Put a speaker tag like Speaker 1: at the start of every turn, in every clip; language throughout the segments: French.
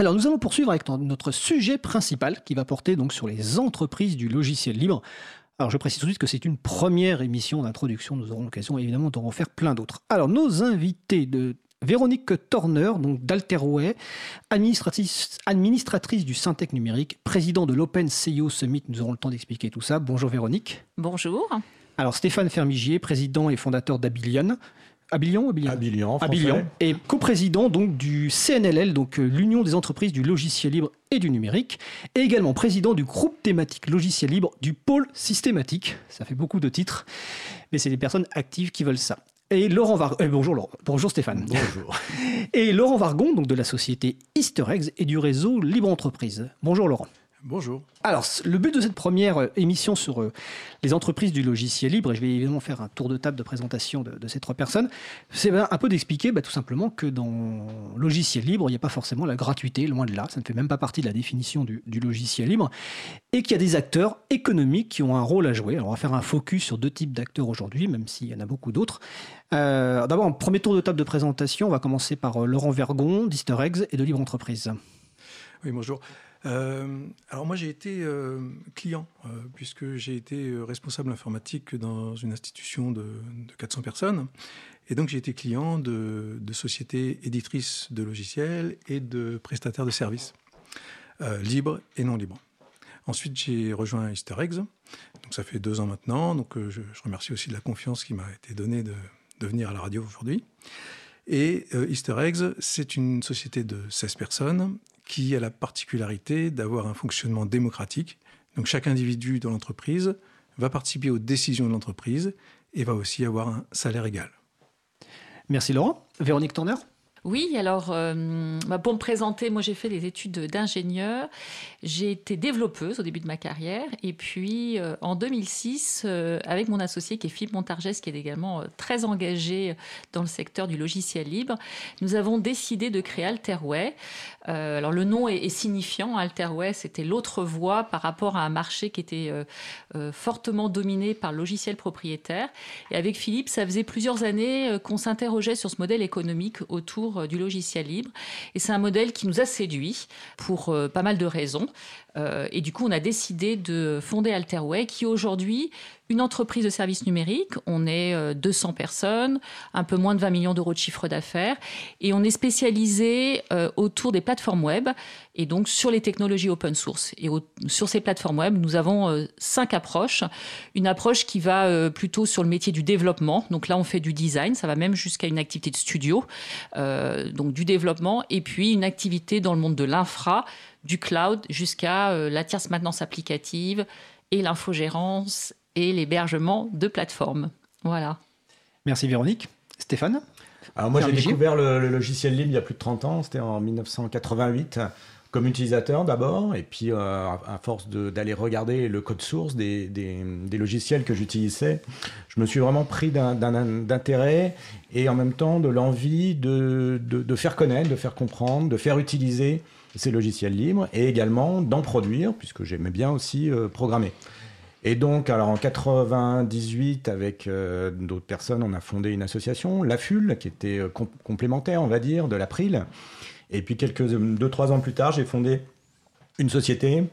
Speaker 1: Alors nous allons poursuivre avec notre sujet principal qui va porter donc sur les entreprises du logiciel libre. Alors je précise tout de suite que c'est une première émission d'introduction, nous aurons l'occasion évidemment d'en faire plein d'autres. Alors nos invités de Véronique Torner, donc d'Alterway, administratrice, administratrice du Syntec numérique, président de l'Open CEO Summit, nous aurons le temps d'expliquer tout ça. Bonjour Véronique.
Speaker 2: Bonjour.
Speaker 1: Alors Stéphane Fermigier, président et fondateur d'Abilion, Abilion,
Speaker 3: Abilion, Abilion,
Speaker 1: et coprésident donc du CNLL, donc euh, l'Union des entreprises du logiciel libre et du numérique, et également président du groupe thématique logiciel libre du pôle systématique. Ça fait beaucoup de titres, mais c'est des personnes actives qui veulent ça. Et Laurent Vargon, euh, bonjour, bonjour Stéphane.
Speaker 3: Bonjour.
Speaker 1: Et Laurent Vargon, donc de la société Easter Eggs et du réseau Libre Entreprise. Bonjour Laurent.
Speaker 4: Bonjour.
Speaker 1: Alors, le but de cette première euh, émission sur euh, les entreprises du logiciel libre, et je vais évidemment faire un tour de table de présentation de, ces trois personnes, c'est ben, un peu d'expliquer bah, tout simplement que dans logiciel libre, il n'y a pas forcément la gratuité, loin de là, ça ne fait même pas partie de la définition du, logiciel libre, et qu'il y a des acteurs économiques qui ont un rôle à jouer. Alors, on va faire un focus sur deux types d'acteurs aujourd'hui, même s'il y en a beaucoup d'autres. Euh, d'abord, en premier tour de table de présentation, on va commencer par Laurent Vergon, d'Easter Eggs et de Libre Entreprise.
Speaker 4: Oui, bonjour. Euh, alors moi j'ai été euh, client euh, puisque j'ai été responsable informatique dans une institution de, 400 personnes et donc j'ai été client de, sociétés éditrices de logiciels et de prestataires de services libres et non libres. Ensuite j'ai rejoint Easter Eggs, donc ça fait deux ans maintenant, donc je, remercie aussi de la confiance qui m'a été donnée de, de venir à la radio aujourd'hui. Et Easter Eggs, c'est une société de 16 personnes qui a la particularité d'avoir un fonctionnement démocratique. Donc chaque individu dans l'entreprise va participer aux décisions de l'entreprise et va aussi avoir un salaire égal.
Speaker 1: Merci Laurent. Véronique Turner?
Speaker 2: Oui, alors euh, bah, pour me présenter, moi j'ai fait des études d'ingénieur. J'ai été développeuse au début de ma carrière. Et puis euh, en 2006, euh, avec mon associé qui est Philippe Montargès, qui est également très engagé dans le secteur du logiciel libre, nous avons décidé de créer Alterway. alors le nom est, signifiant. Alterway, c'était l'autre voie par rapport à un marché qui était fortement dominé par le logiciel propriétaire. Et avec Philippe, ça faisait plusieurs années qu'on s'interrogeait sur ce modèle économique autour euh, du logiciel libre. Et c'est un modèle qui nous a séduits pour euh, pas mal de raisons. Euh, et du coup, on a décidé de fonder Alterway, qui aujourd'hui une entreprise de services numériques. On est 200 personnes, un peu moins de 20 millions d'euros de chiffre d'affaires, et on est spécialisé autour des plateformes web et donc sur les technologies open source. Et sur ces plateformes web, nous avons cinq approches. Une approche qui va plutôt sur le métier du développement. Donc là, on fait du design, ça va même jusqu'à une activité de studio. Euh, donc du développement, et puis une activité dans le monde de l'infra, du cloud, jusqu'à euh, la tierce maintenance applicative et l'infogérance et l'hébergement de plateformes. Voilà.
Speaker 1: Merci Véronique. Stéphane
Speaker 3: Alors moi j'ai découvert le, logiciel libre il y a plus de 30 ans, c'était en 1988 comme utilisateur d'abord, et puis euh, à force d'aller regarder le code source des, des, logiciels que j'utilisais, je me suis vraiment pris d'intérêt et en même temps de l'envie de, de, de, faire connaître, de faire comprendre, de faire utiliser ces logiciels libres et également d'en produire, puisque j'aimais bien aussi euh, programmer. Et donc, alors en 98, avec euh, d'autres personnes, on a fondé une association, l'AFUL, qui était complémentaire, on va dire, de l'April. Et puis quelques deux trois ans plus tard, j'ai fondé une société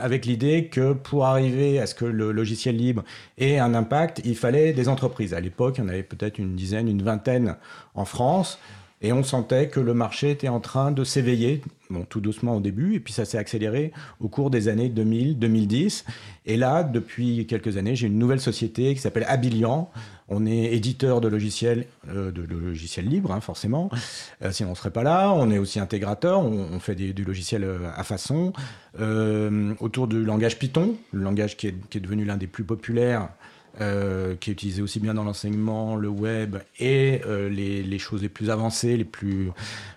Speaker 3: avec l'idée que pour arriver à ce que le logiciel libre ait un impact, il fallait des entreprises. À l'époque, il y en avait peut-être une dizaine, une vingtaine en France. Et on sentait que le marché était en train de s'éveiller, bon, tout doucement au début, et puis ça s'est accéléré au cours des années 2000, 2010. Et là, depuis quelques années, j'ai une nouvelle société qui s'appelle Abilian. On est éditeur de logiciels, euh, de, logiciels libres, hein, forcément. Euh, sinon, on ne serait pas là. On est aussi intégrateur. On, fait du logiciel euh, à façon. autour du langage Python, le langage qui est devenu l'un des plus populaires euh, qui est utilisé aussi bien dans l'enseignement, le web et euh, les, choses les plus avancées, les plus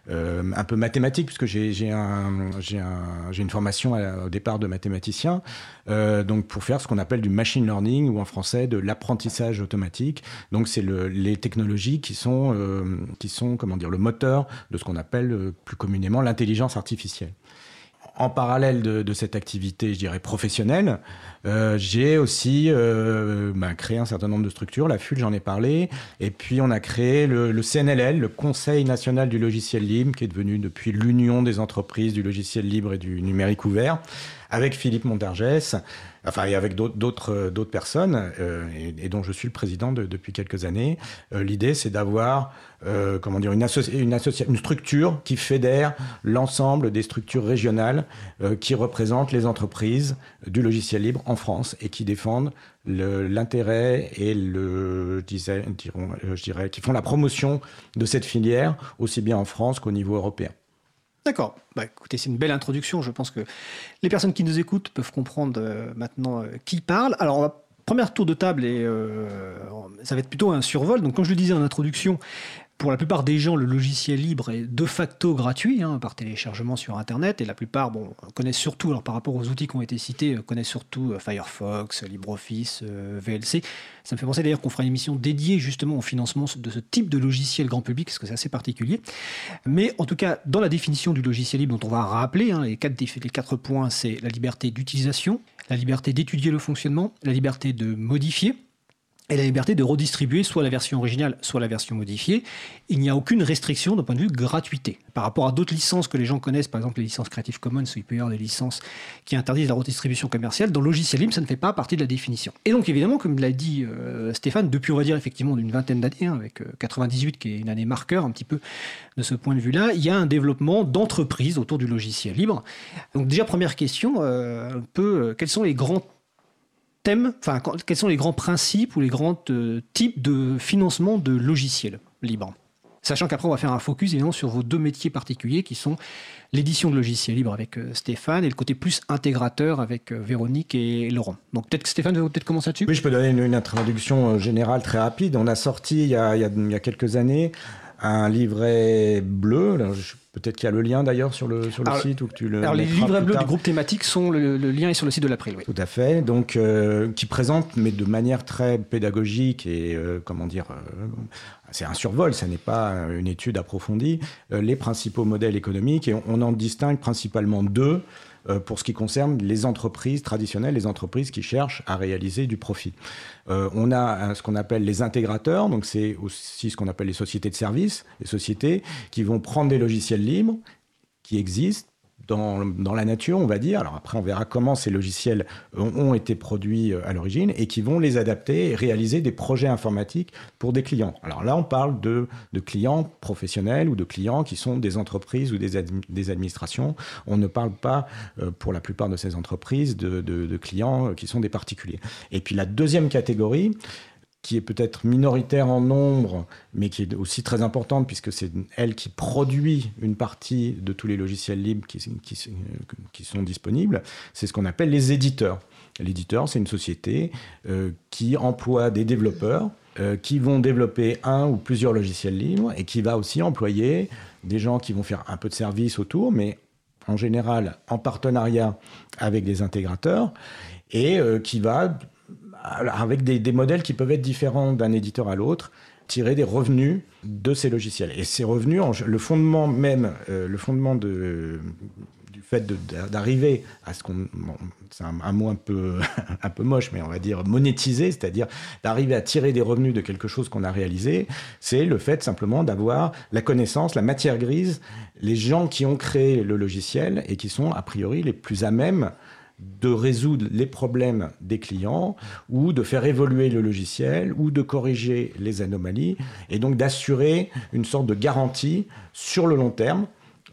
Speaker 3: euh, un peu mathématiques, puisque j'ai un, un, une formation au départ de mathématicien, donc pour faire ce qu'on appelle du machine learning ou en français de l'apprentissage automatique. Donc c'est le, les technologies qui sont qui sont comment dire le moteur de ce qu'on appelle plus communément l'intelligence artificielle. En parallèle de, cette activité, je dirais, professionnelle, euh, j'ai aussi euh, bah, créé un certain nombre de structures. La FUL, j'en ai parlé. Et puis, on a créé le, le, CNLL, le Conseil national du logiciel libre, qui est devenu depuis l'Union des entreprises du logiciel libre et du numérique ouvert avec Philippe Montargès, enfin et avec d'autres euh, d'autres personnes, euh, et, dont je suis le président depuis quelques années. Euh, l'idée, c'est d'avoir comment dire une, une, une, structure qui fédère l'ensemble des structures régionales qui représentent les entreprises du logiciel libre en France et qui défendent l'intérêt et le je dirais qui font la promotion de cette filière aussi bien en France qu'au niveau européen.
Speaker 1: D'accord. Bah, écoutez, c'est une belle introduction. Je pense que les personnes qui nous écoutent peuvent comprendre euh, maintenant euh, qui parle. Alors, on première tour de table et euh, ça va être plutôt un survol. Donc, comme je le disais en introduction, pour la plupart des gens, le logiciel libre est de facto gratuit hein, par téléchargement sur Internet. Et la plupart bon, connaissent surtout, alors par rapport aux outils qui ont été cités, euh, connaissent surtout euh, Firefox, LibreOffice, euh, VLC. Ça me fait penser d'ailleurs qu'on fera une émission dédiée justement au financement de ce type de logiciel grand public, parce que c'est assez particulier. Mais en tout cas, dans la définition du logiciel libre, dont on va rappeler, hein, les quatre points, c'est la liberté d'utilisation, la liberté d'étudier le fonctionnement, la liberté de modifier, et la liberté de redistribuer soit la version originale, soit la version modifiée. Il n'y a aucune restriction d'un point de vue gratuité. Par rapport à d'autres licences que les gens connaissent, par exemple les licences Creative Commons, il peut y avoir des licences qui interdisent la redistribution commerciale, dans le logiciel libre, ça ne fait pas partie de la définition. Et donc évidemment, comme l'a dit euh, Stéphane, depuis on va dire effectivement d'une vingtaine d'années, hein, avec 98 euh, qui est une année marqueur un petit peu de ce point de vue-là, il y a un développement d'entreprises autour du logiciel libre. Donc déjà, première question, euh, un peu, quels sont les grands thème, enfin, quels sont les grands principes ou les grands euh, types de financement de logiciels libres? Sachant qu'après, on va faire un focus évidemment sur vos deux métiers particuliers qui sont l'édition de logiciels libres avec euh, Stéphane et le côté plus intégrateur avec euh, Véronique et Laurent. Donc peut-être que Stéphane veut peut-être commencer là-dessus?
Speaker 3: Oui, je peux donner une, introduction générale très rapide. On a sorti il y a quelques années un livret bleu. Peut-être qu'il y a le lien d'ailleurs sur le, sur le site ou que tu le.
Speaker 1: Alors les livrets bleus du groupe thématique sont le, lien est sur le site de l'April. Oui.
Speaker 3: Tout à fait. Donc euh, qui présente, mais de manière très pédagogique et euh, comment dire, euh, c'est un survol, ça n'est pas une étude approfondie. les principaux modèles économiques et on en distingue principalement deux. Euh, pour ce qui concerne les entreprises traditionnelles, les entreprises qui cherchent à réaliser du profit. Euh, on a ce qu'on appelle les intégrateurs, donc c'est aussi ce qu'on appelle les sociétés de services, les sociétés qui vont prendre des logiciels libres qui existent dans, la nature, on va dire. Alors après, on verra comment ces logiciels ont, été produits euh, à l'origine et qui vont les adapter et réaliser des projets informatiques pour des clients. Alors là, on parle de, clients professionnels ou de clients qui sont des entreprises ou des, administrations. On ne parle pas, euh, pour la plupart de ces entreprises, de, clients qui sont des particuliers. Et puis la deuxième catégorie, qui est peut-être minoritaire en nombre, mais qui est aussi très importante, puisque c'est elle qui produit une partie de tous les logiciels libres qui, sont disponibles, c'est ce qu'on appelle les éditeurs. L'éditeur, c'est une société euh, qui emploie des développeurs euh, qui vont développer un ou plusieurs logiciels libres et qui va aussi employer des gens qui vont faire un peu de service autour, mais en général en partenariat avec des intégrateurs, et euh, qui va avec des, modèles qui peuvent être différents d'un éditeur à l'autre, tirer des revenus de ces logiciels. Et ces revenus, le fondement même, euh, le fondement de, du fait d'arriver à ce qu'on, c'est un, mot un peu, un peu moche, mais on va dire monétiser, c'est-à-dire d'arriver à tirer des revenus de quelque chose qu'on a réalisé, c'est le fait simplement d'avoir la connaissance, la matière grise, les gens qui ont créé le logiciel et qui sont a priori les plus à même de résoudre les problèmes des clients ou de faire évoluer le logiciel ou de corriger les anomalies et donc d'assurer une sorte de garantie sur le long terme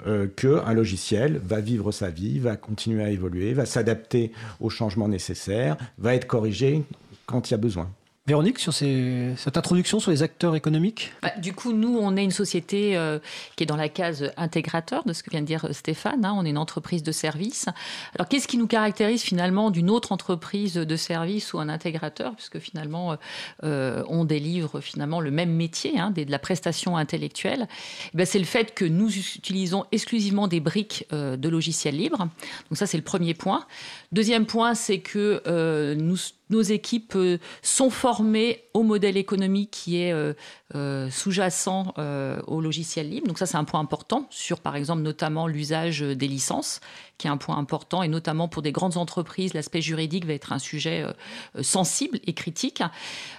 Speaker 3: euh, qu'un logiciel va vivre sa vie, va continuer à évoluer, va s'adapter aux changements nécessaires, va être corrigé quand il y a besoin.
Speaker 1: Véronique, sur cette introduction sur les acteurs économiques?
Speaker 2: Bah, Du coup, nous, on est une société euh, qui est dans la case intégrateur de ce que vient de dire euh, Stéphane. Hein. on est une entreprise de service. Alors, qu'est-ce qui nous caractérise finalement d'une autre entreprise de service ou un intégrateur? Puisque finalement, euh, on délivre finalement le même métier, hein, de la prestation intellectuelle. Eh ben, c'est le fait que nous utilisons exclusivement des briques de logiciels libres. Donc ça, c'est le premier point. Deuxième point, c'est que nous nos équipes sont formées au modèle économique qui est sous-jacent au logiciel libre. Donc ça, c'est un point important sur, par exemple, notamment l'usage des licences, qui est un point important, et notamment pour des grandes entreprises, l'aspect juridique va être un sujet sensible et critique.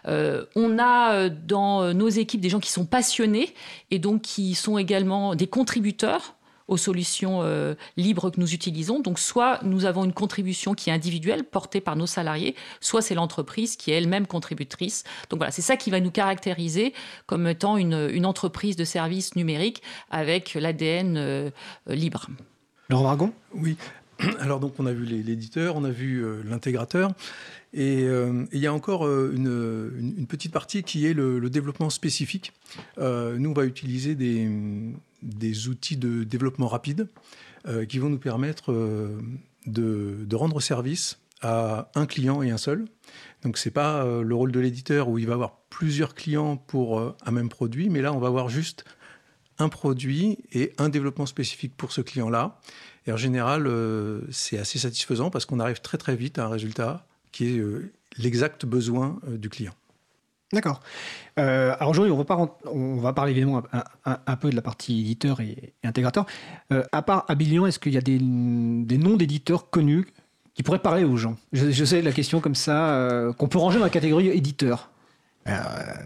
Speaker 2: on a dans nos équipes des gens qui sont passionnés et donc qui sont également des contributeurs aux solutions euh, libres que nous utilisons. Donc soit nous avons une contribution qui est individuelle, portée par nos salariés, soit c'est l'entreprise qui est elle-même contributrice. Donc voilà, c'est ça qui va nous caractériser comme étant une, entreprise de services numériques avec l'ADN euh, libre.
Speaker 1: Laurent Margon
Speaker 4: Oui. Alors donc on a vu l'éditeur, on a vu euh, l'intégrateur. Et il y a encore une, petite partie qui est le, développement spécifique. nous, on va utiliser des, outils de développement rapide euh, qui vont nous permettre euh, de, rendre service à un client et un seul. Donc ce n'est pas euh, le rôle de l'éditeur où il va avoir plusieurs clients pour un même produit, mais là on va avoir juste un produit et un développement spécifique pour ce client-là. Et en général, c'est assez satisfaisant parce qu'on arrive très très vite à un résultat qui est l'exact besoin du client.
Speaker 1: D'accord. Euh, alors aujourd'hui, on, va on va parler évidemment un, peu de la partie éditeur et, intégrateur. Euh, à part Abilion, est-ce qu'il y a des, noms d'éditeurs connus qui pourraient parler aux gens? Je, sais la question comme ça, euh, qu'on peut ranger dans la catégorie éditeur.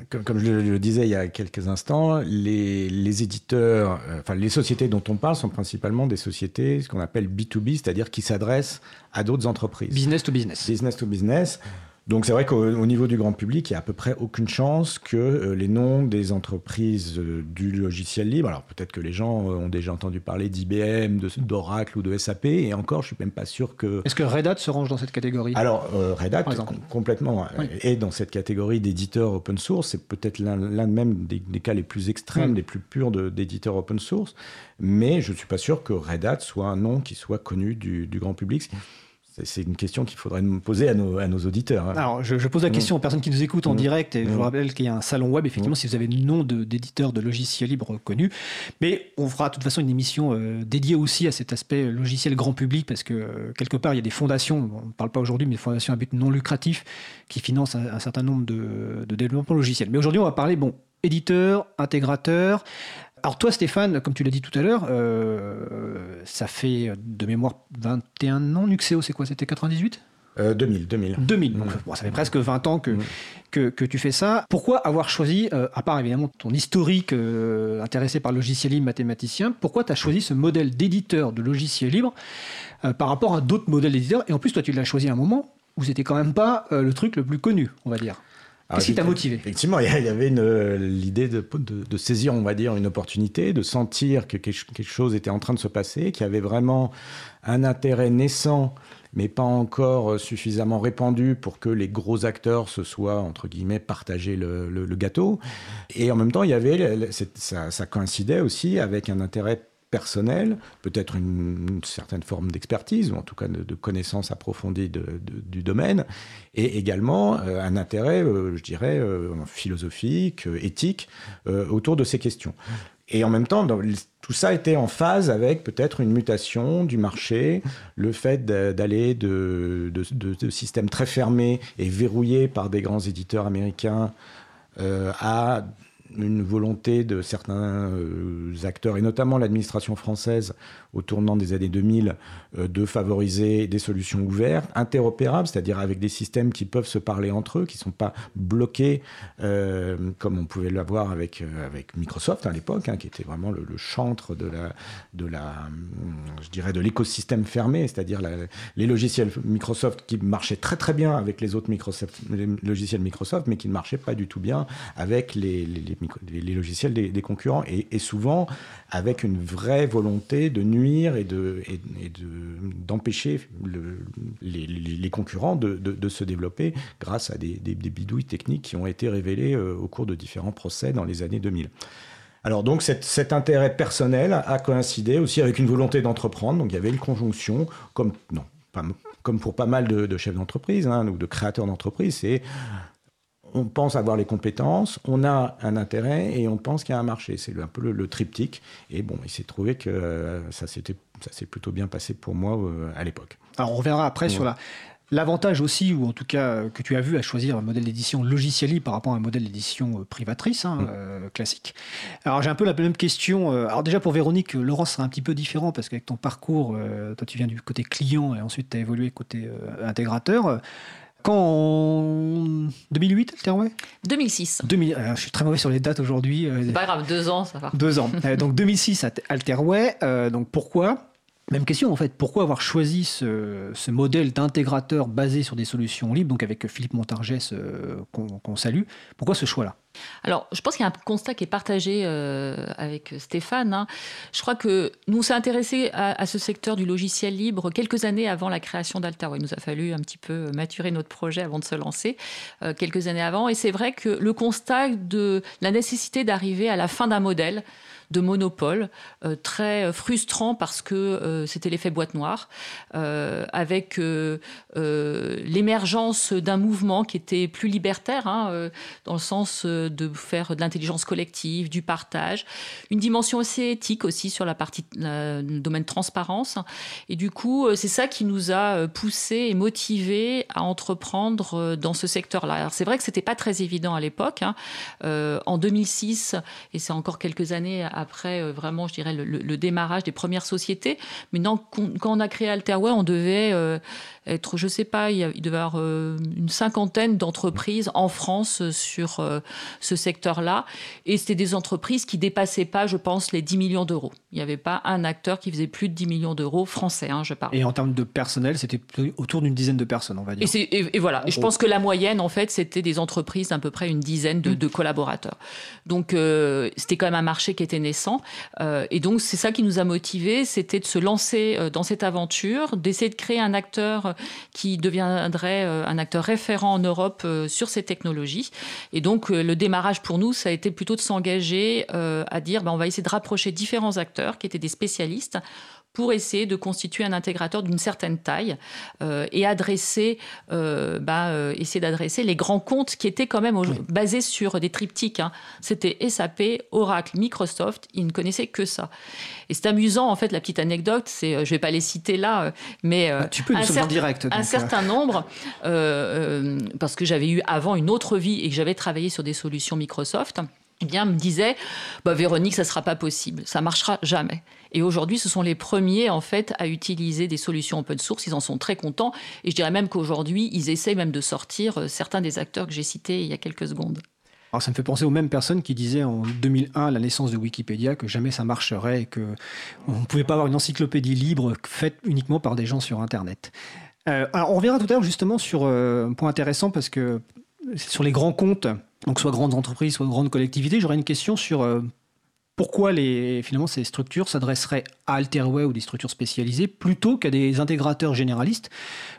Speaker 3: Comme, je le disais il y a quelques instants, les, éditeurs, enfin les sociétés dont on parle sont principalement des sociétés, ce qu'on appelle B2B, c'est-à-dire qui s'adressent à d'autres entreprises.
Speaker 1: Business to business.
Speaker 3: Business to business. Donc c'est vrai qu'au niveau du grand public, il n'y a à peu près aucune chance que euh, les noms des entreprises euh, du logiciel libre, alors peut-être que les gens euh, ont déjà entendu parler d'IBM, d'Oracle ou de SAP, et encore je suis même pas sûr que...
Speaker 1: Est-ce que Red Hat se range dans cette catégorie?
Speaker 3: Alors Red Hat complètement est dans cette catégorie d'éditeurs open source, c'est peut-être l'un même des, cas les plus extrêmes, mm. les plus purs d'éditeurs open source, mais je ne suis pas sûr que Red Hat soit un nom qui soit connu du, du grand public. C'est une question qu'il faudrait nous poser à nos, à nos auditeurs. Hein.
Speaker 1: Alors, je, pose la mm. question aux personnes qui nous écoutent en mm. direct. Et je vous mm. rappelle qu'il y a un salon web, effectivement, si vous avez le nom d'éditeur de, logiciels libres connu. Mais on fera de toute façon une émission euh, dédiée aussi à cet aspect logiciel grand public, parce que euh, quelque part, il y a des fondations, on ne parle pas aujourd'hui, mais des fondations à but non lucratif qui financent un, certain nombre de, de développements logiciels. Mais aujourd'hui, on va parler, bon, éditeur, intégrateur. Alors toi Stéphane, comme tu l'as dit tout à l'heure, euh, ça fait de mémoire 21 ans, Nuxeo c'est quoi C'était 98
Speaker 3: 2000, 2000.
Speaker 1: 2000, donc bon, ça fait presque 20 ans que, que, que, tu fais ça. Pourquoi avoir choisi, euh, à part évidemment ton historique euh, intéressé par le logiciel libre mathématicien, pourquoi tu as choisi ce modèle d'éditeur de logiciel libre par rapport à d'autres modèles d'éditeurs? Et en plus, toi, tu l'as choisi à un moment où c'était quand même pas le truc le plus connu, on va dire. Qu'est-ce qui t'a motivé
Speaker 3: Effectivement, il y avait l'idée de, de, saisir, on va dire, une opportunité, de sentir que quelque chose était en train de se passer, qu'il y avait vraiment un intérêt naissant, mais pas encore suffisamment répandu pour que les gros acteurs se soient, entre guillemets, partagés le, gâteau. Et en même temps, il y avait, ça, ça coïncidait aussi avec un intérêt personnel, peut-être une, certaine forme d'expertise, ou en tout cas de, connaissance approfondie du domaine, et également euh, un intérêt, euh, je dirais, euh, philosophique, éthique, autour de ces questions. Et en même temps, tout ça était en phase avec peut-être une mutation du marché, le fait d'aller de, de, systèmes très fermés et verrouillés par des grands éditeurs américains à une volonté de certains euh, acteurs, et notamment l'administration française au tournant des années 2000, euh, de favoriser des solutions ouvertes, interopérables, c'est-à-dire avec des systèmes qui peuvent se parler entre eux, qui ne sont pas bloqués euh, comme on pouvait l'avoir avec, avec Microsoft à l'époque, hein, qui était vraiment le, chantre de la, de la, je dirais, de l'écosystème fermé, c'est-à-dire les logiciels Microsoft qui marchaient très très bien avec les autres logiciels Microsoft, mais qui ne marchaient pas du tout bien avec les, logiciels des, concurrents, et, souvent avec une vraie volonté de nuire et d'empêcher de, les, concurrents de, se développer grâce à des, bidouilles techniques qui ont été révélées euh, au cours de différents procès dans les années 2000. Alors donc cet, intérêt personnel a coïncidé aussi avec une volonté d'entreprendre. Donc il y avait une conjonction, comme non, comme pour pas mal de, chefs d'entreprise hein, ou de créateurs d'entreprise, c'est on pense avoir les compétences, on a un intérêt et on pense qu'il y a un marché. C'est un peu le, triptyque. Et bon, il s'est trouvé que euh, ça s'est plutôt bien passé pour moi euh, à l'époque.
Speaker 1: Alors on reviendra après sur la, L'avantage aussi, ou en tout cas que tu as vu à choisir un modèle d'édition logiciel libre par rapport à un modèle d'édition privatrice hein, mm. classique. Alors j'ai un peu la même question. Alors déjà pour Véronique, Laurent sera un petit peu différent parce qu'avec ton parcours, toi tu viens du côté client et ensuite tu as évolué côté intégrateur. Quand en 2008, Alterway
Speaker 2: 2006.
Speaker 1: 2000, je suis très mauvais sur les dates aujourd'hui.
Speaker 2: C'est pas grave, deux ans, ça va.
Speaker 1: Deux ans. donc 2006, Alterway. donc pourquoi? Même question en fait, pourquoi avoir choisi ce, modèle d'intégrateur basé sur des solutions libres, donc avec Philippe Montargès euh, qu'on salue, pourquoi ce choix-là?
Speaker 2: Alors, je pense qu'il y a un constat qui est partagé euh, avec Stéphane. Hein. Je crois que nous s'est intéressé à, ce secteur du logiciel libre quelques années avant la création d'Alterway. Il nous a fallu un petit peu maturer notre projet avant de se lancer, euh, quelques années avant. Et c'est vrai que le constat de la nécessité d'arriver à la fin d'un modèle, de monopole, euh, très frustrant parce que euh, c'était l'effet boîte noire, euh, avec l'émergence d'un mouvement qui était plus libertaire, hein, dans le sens de faire de l'intelligence collective, du partage, une dimension assez éthique aussi sur la partie le domaine transparence. Et du coup, c'est ça qui nous a poussé et motivé à entreprendre dans ce secteur-là. c'est vrai que c'était pas très évident à l'époque. Hein. en 2006, et c'est encore quelques années après euh, vraiment, je dirais, le, démarrage des premières sociétés. Mais non, quand on a créé Alterway, on devait euh, être, je sais pas, il, devait y avoir euh, une cinquantaine d'entreprises en France sur ce secteur-là. Et c'était des entreprises qui dépassaient pas, je pense, les 10 millions d'euros. Il n'y avait pas un acteur qui faisait plus de 10 millions d'euros français, hein, je parle.
Speaker 1: Et en termes de personnel, c'était autour d'une dizaine de personnes, on va dire.
Speaker 2: Et, voilà. Et je pense que la moyenne, en fait, c'était des entreprises d'à peu près une dizaine de, mmh. collaborateurs. Donc, c'était quand même un marché qui était Euh, et donc, c'est ça qui nous a motivés, c'était de se lancer euh, dans cette aventure, d'essayer de créer un acteur qui deviendrait euh, un acteur référent en Europe sur ces technologies. Et donc, le démarrage pour nous, ça a été plutôt de s'engager à dire, ben, on va essayer de rapprocher différents acteurs qui étaient des spécialistes pour essayer de constituer un intégrateur d'une certaine taille euh, et adresser, euh, bah, euh, essayer d'adresser les grands comptes qui étaient quand même basés sur des triptyques. Hein. C'était SAP, Oracle, Microsoft. Ils ne connaissaient que ça. Et c'est amusant, en fait, la petite anecdote, c'est, je vais pas les citer là, mais
Speaker 1: ah, tu peux un, certain, direct,
Speaker 2: un certain nombre, parce que j'avais eu avant une autre vie et que j'avais travaillé sur des solutions Microsoft eh bien, me disait bah, Véronique, ça ne sera pas possible, ça marchera jamais. Et aujourd'hui, ce sont les premiers en fait à utiliser des solutions open source. Ils en sont très contents. Et je dirais même qu'aujourd'hui, ils essaient même de sortir euh, certains des acteurs que j'ai cités il y a quelques secondes.
Speaker 1: Alors ça me fait penser aux mêmes personnes qui disaient en 2001, la naissance de Wikipédia, que jamais ça marcherait et qu'on ne pouvait pas avoir une encyclopédie libre faite uniquement par des gens sur Internet. Euh, alors on reviendra tout à l'heure justement sur euh, un point intéressant parce que sur les grands comptes, donc soit grandes entreprises, soit grandes collectivités, j'aurais une question sur pourquoi finalement ces structures s'adresseraient à Alterway ou des structures spécialisées plutôt qu'à des intégrateurs généralistes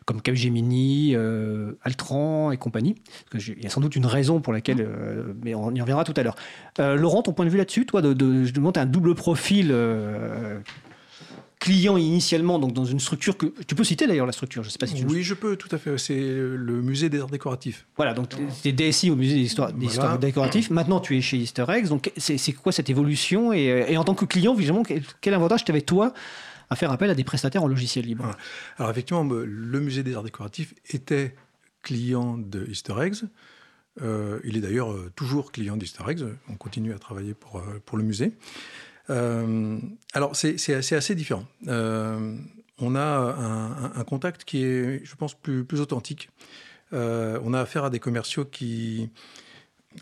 Speaker 1: comme Capgemini, euh, Altran et compagnie? il y a sans doute une raison pour laquelle, euh, mais on y reviendra tout à l'heure. Laurent, ton point de vue là-dessus, toi, de, de, de monter un double profil client initialement donc dans une structure que tu peux citer d'ailleurs la structure je sais pas si tu
Speaker 4: oui je peux tout à fait. C'est le musée des arts décoratifs.
Speaker 1: Voilà donc tu es DSI au musée des histoires, décoratifs maintenant tu es chez Easter Eggs donc c'est quoi cette évolution et, et, en tant que client évidemment quel avantage t'avais toi à faire appel à des prestataires en logiciel libre?
Speaker 4: Alors effectivement le musée des arts décoratifs était client de Easter Eggs. Euh, il est d'ailleurs euh, toujours client d'Easter Eggs. On continue à travailler pour, euh, pour le musée euh, alors, c'est assez, différent. Euh, on a un, contact qui est, je pense, plus, authentique. Euh, on a affaire à des commerciaux qui,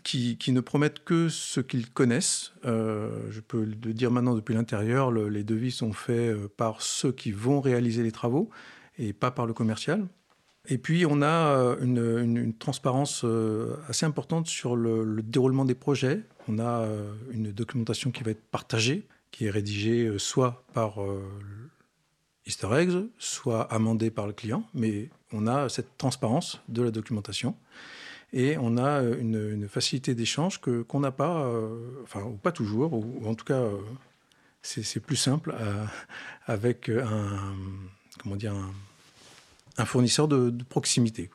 Speaker 4: qui, ne promettent que ce qu'ils connaissent. je peux le dire maintenant depuis l'intérieur, les devis sont faits par ceux qui vont réaliser les travaux et pas par le commercial. Et puis, on a une, transparence assez importante sur le, déroulement des projets. On a euh, une documentation qui va être partagée, qui est rédigée euh, soit par euh, Easter eggs, soit amendée par le client, mais on a cette transparence de la documentation et on a une, facilité d'échange qu'on n'a pas, enfin ou pas toujours, ou, en tout cas c'est plus simple avec un comment dire un, fournisseur de proximité.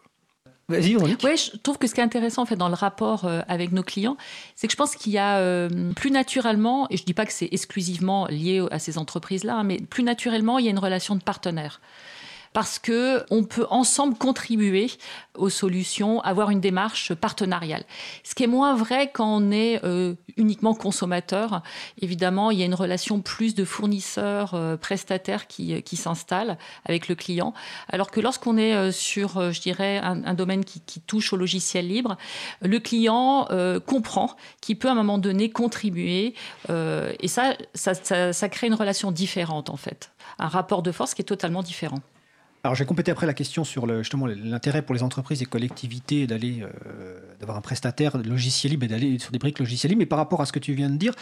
Speaker 2: Vas-y, Oui, je trouve que ce qui est intéressant en fait dans le rapport euh, avec nos clients, c'est que je pense qu'il y a euh, plus naturellement, et je dis pas que c'est exclusivement lié à ces entreprises-là, hein, mais plus naturellement, il y a une relation de partenaire. Parce que on peut ensemble contribuer aux solutions, avoir une démarche partenariale. Ce qui est moins vrai quand on est euh, uniquement consommateur. Évidemment, il y a une relation plus de fournisseurs euh, prestataires qui, qui s'installe avec le client, alors que lorsqu'on est sur, je dirais, un, domaine qui, touche au logiciel libre, le client comprend qu'il peut à un moment donné contribuer, et ça, ça crée une relation différente en fait, un rapport de force qui est totalement différent.
Speaker 1: Alors j'ai complété après la question sur justement l'intérêt pour les entreprises et collectivités d'aller euh, d'avoir un prestataire logiciel libre et d'aller sur des briques logiciel libre. Mais par rapport à ce que tu viens de dire,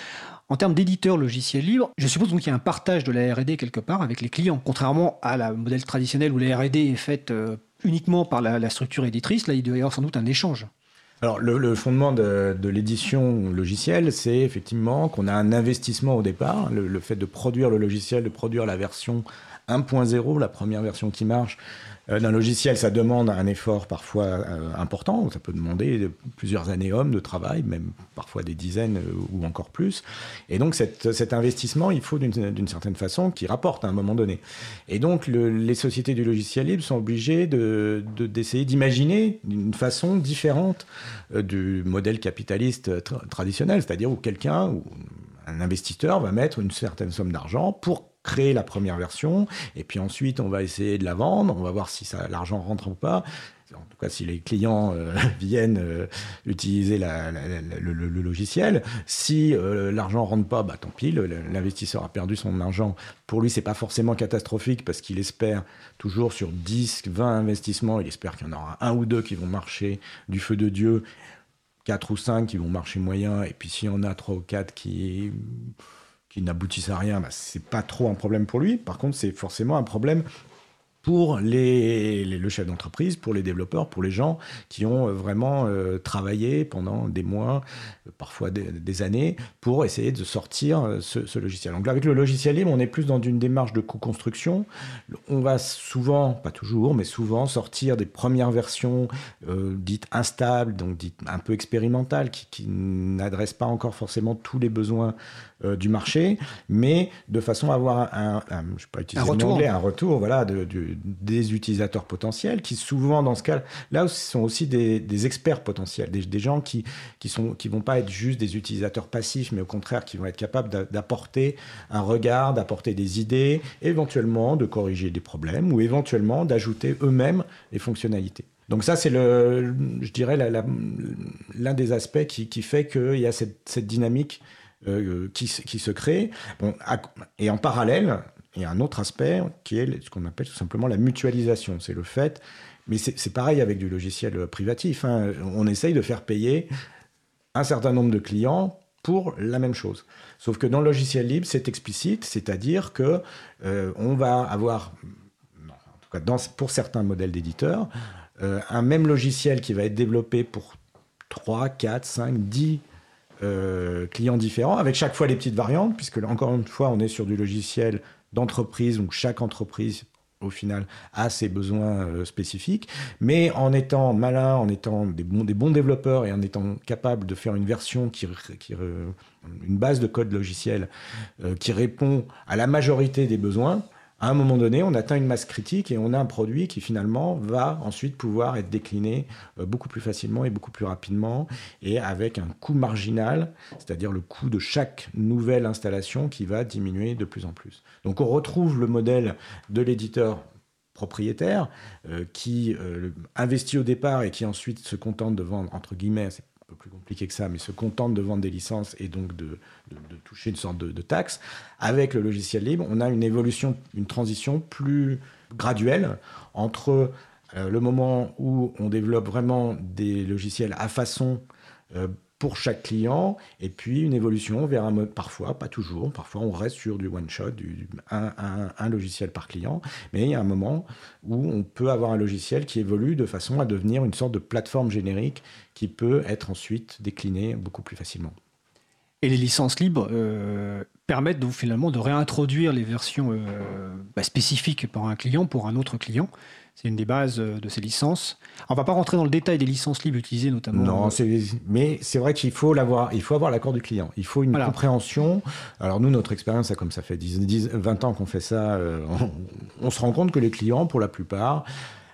Speaker 1: en termes d'éditeur logiciel libre, je suppose donc qu'il y a un partage de la R&D quelque part avec les clients, contrairement à la modèle traditionnel où la R&D est faite euh, uniquement par la, structure éditrice. Là, il doit y avoir sans doute un échange.
Speaker 3: Alors le, fondement de, l'édition logicielle, c'est effectivement qu'on a un investissement au départ, le, fait de produire le logiciel, de produire la version 1.0, la première version qui marche, euh, d'un logiciel, ça demande un effort parfois euh, important. Ça peut demander plusieurs années hommes de travail, même parfois des dizaines euh, ou encore plus. Et donc cet investissement, il faut d'une certaine façon qu'il rapporte à un moment donné. Et donc les sociétés du logiciel libre sont obligées d'essayer de, d'imaginer une façon différente du modèle capitaliste traditionnel, c'est-à-dire où quelqu'un un investisseur va mettre une certaine somme d'argent pour créer la première version, et puis ensuite on va essayer de la vendre, on va voir si l'argent rentre ou pas. En tout cas, si les clients euh, viennent euh, utiliser le, logiciel, si euh, l'argent rentre pas, bah tant pis, l'investisseur a perdu son argent. Pour lui, c'est pas forcément catastrophique parce qu'il espère toujours sur 10, 20 investissements, il espère qu'il y en aura un ou deux qui vont marcher du feu de Dieu, quatre ou cinq qui vont marcher moyen, et puis s'il y en a trois ou quatre qui qui n'aboutissent à rien, bah, c'est pas trop un problème pour lui. Par contre, c'est forcément un problème pour les, le chef d'entreprise, pour les développeurs, pour les gens qui ont euh, vraiment euh, travaillé pendant des mois, euh, parfois des, années, pour essayer de sortir ce, logiciel. Donc avec le logiciel libre, on est plus dans une démarche de co-construction. On va souvent, pas toujours, mais souvent sortir des premières versions dites instables, donc dites un peu expérimentales, qui, qui n'adressent pas encore forcément tous les besoins euh, du marché, mais de façon à avoir un, je pas utiliser retour. Anglais, un retour voilà, de, des utilisateurs potentiels qui souvent dans ce cas là sont aussi des, experts potentiels, des, gens qui qui sont qui vont pas être juste des utilisateurs passifs, mais au contraire qui vont être capables d'apporter un regard, d'apporter des idées, éventuellement de corriger des problèmes ou éventuellement d'ajouter eux-mêmes des fonctionnalités. Donc ça, c'est le, je dirais, l'un des aspects qui, qui fait qu'il y a cette, dynamique euh, qui, qui, se crée. Et en parallèle, a un autre aspect qui est ce qu'on appelle tout simplement la mutualisation. C'est le fait, mais c'est pareil avec du logiciel privatif. Hein. On essaye de faire payer un certain nombre de clients pour la même chose. Sauf que dans le logiciel libre, c'est explicite, c'est-à-dire que euh, on va avoir, en tout cas pour certains modèles d'éditeurs, euh, un même logiciel qui va être développé pour 3, 4, 5, 10 euh, clients différents, avec chaque fois les petites variantes, puisque encore une fois, on est sur du logiciel d'entreprise, où chaque entreprise au final a ses besoins euh, spécifiques, mais en étant malin, en étant des bons, développeurs et en étant capable de faire une version qui, qui une base de code logiciel euh, qui répond à la majorité des besoins, à un moment donné, on atteint une masse critique et on a un produit qui finalement va ensuite pouvoir être décliné euh, beaucoup plus facilement et beaucoup plus rapidement et avec un coût marginal, c'est-à-dire le coût de chaque nouvelle installation qui va diminuer de plus en plus. Donc on retrouve le modèle de l'éditeur propriétaire euh, qui euh, investit au départ et qui ensuite se contente de vendre, entre guillemets, peu plus compliqué que ça, mais se contente de vendre des licences et donc de, toucher une sorte de, taxe. Avec le logiciel libre, on a une évolution, une transition plus graduelle entre euh, le moment où on développe vraiment des logiciels à façon euh, pour chaque client, et puis une évolution vers un mode, parfois, pas toujours, parfois on reste sur du one-shot, du, un, logiciel par client, mais il y a un moment où on peut avoir un logiciel qui évolue de façon à devenir une sorte de plateforme générique qui peut être ensuite déclinée beaucoup plus facilement.
Speaker 1: Et les licences libres, euh,
Speaker 5: permettent donc finalement de réintroduire les versions euh, bah, spécifiques par un client pour un autre client. C'est une des bases euh, de ces licences. On ne va pas rentrer dans le détail des licences libres utilisées notamment.
Speaker 3: Non, mais c'est vrai qu'il faut l'avoir. Il faut avoir l'accord du client. Il faut une compréhension. Alors nous, notre expérience, comme ça fait 10, 10 20 ans qu'on fait ça, on, se rend compte que les clients, pour la plupart,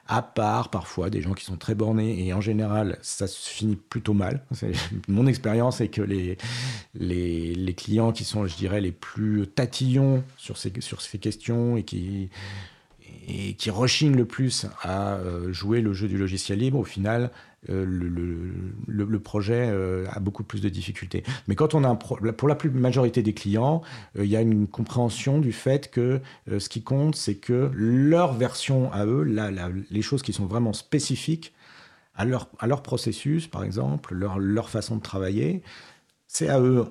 Speaker 3: à part parfois des gens qui sont très bornés, et en général, ça se finit plutôt mal. Mon expérience est que les, les, clients qui sont, je dirais, les plus tatillons sur ces, sur ces questions et qui, et qui rechignent le plus à euh, jouer le jeu du logiciel libre, au final, euh, le, projet euh, a beaucoup plus de difficultés. Mais quand on a pour la plus majorité des clients, il y a une compréhension du fait que ce qui compte, c'est que leur version à eux, les choses qui sont vraiment spécifiques à leur, processus, par exemple, leur façon de travailler, c'est à eux.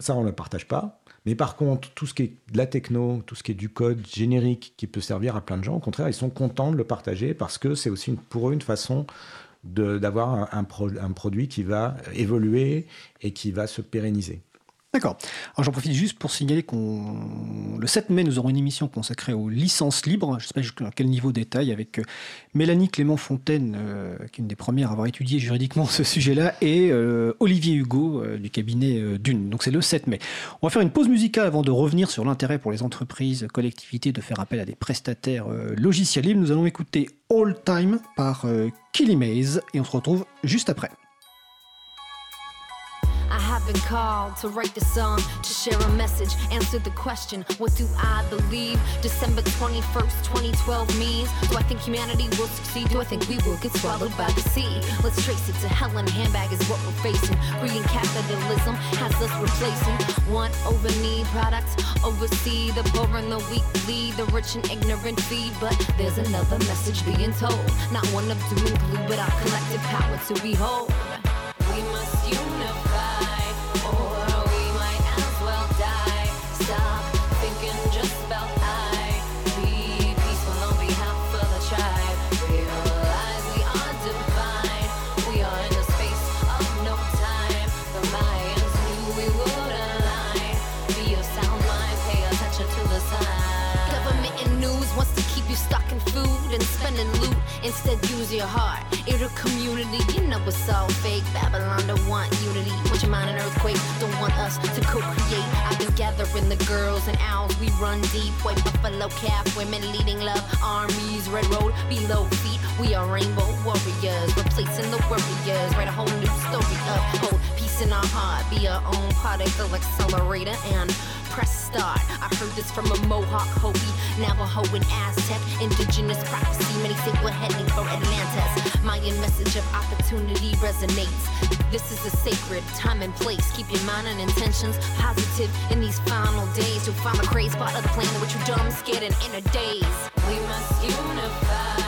Speaker 3: ça, on ne le partage pas. Mais par contre, tout ce qui est de la techno, tout ce qui est du code générique qui peut servir à plein de gens, au contraire, ils sont contents de le partager parce que c'est aussi pour eux une façon d'avoir un, un, produit qui va évoluer et qui va se pérenniser.
Speaker 5: D'accord. Alors j'en profite juste pour signaler qu'on le 7 mai, nous aurons une émission consacrée aux licences libres. Je ne sais pas jusqu'à quel niveau détail avec euh, Mélanie Clément Fontaine, euh, qui est une des premières à avoir étudié juridiquement ce sujet-là, et euh, Olivier Hugo du cabinet Dune. Donc c'est le 7 mai. On va faire une pause musicale avant de revenir sur l'intérêt pour les entreprises, collectivités de faire appel à des prestataires logiciels libres. Nous allons écouter All Time par Killy Maze et on se retrouve juste après. I have been called to write the song, to share a message, answer the question, what do I believe? December 21st, 2012 means, do I think humanity will succeed? Do I think we will get swallowed by the sea? Let's trace it to hell and handbag is what we're facing. Greed capitalism has us replacing want over need products, oversee the poor and the weak lead, the rich and ignorant feed. But there's another message being told, not one of doom and gloom, but our collective power to behold. We must unify. Instead, use your heart. It'll community, you know it's all fake. Babylon don't want unity. Want your mind an earthquake, don't want us to co-create. I've been gathering the girls and owls. We run deep, white buffalo calf, women leading love armies. Red road below feet. We are rainbow warriors, replacing the warriors. Write a whole new story of peace in our heart. Be our own particle accelerator and press start. I heard this from a Mohawk, Hopi, Navajo, and Aztec. Indigenous prophecy, many say we're heading for Atlantis. Mayan message of opportunity resonates. This is a sacred time and place. Keep your mind and intentions positive in these final days. You'll find the crazy part of the plan which you dumb, scared, and in a daze. We must unify.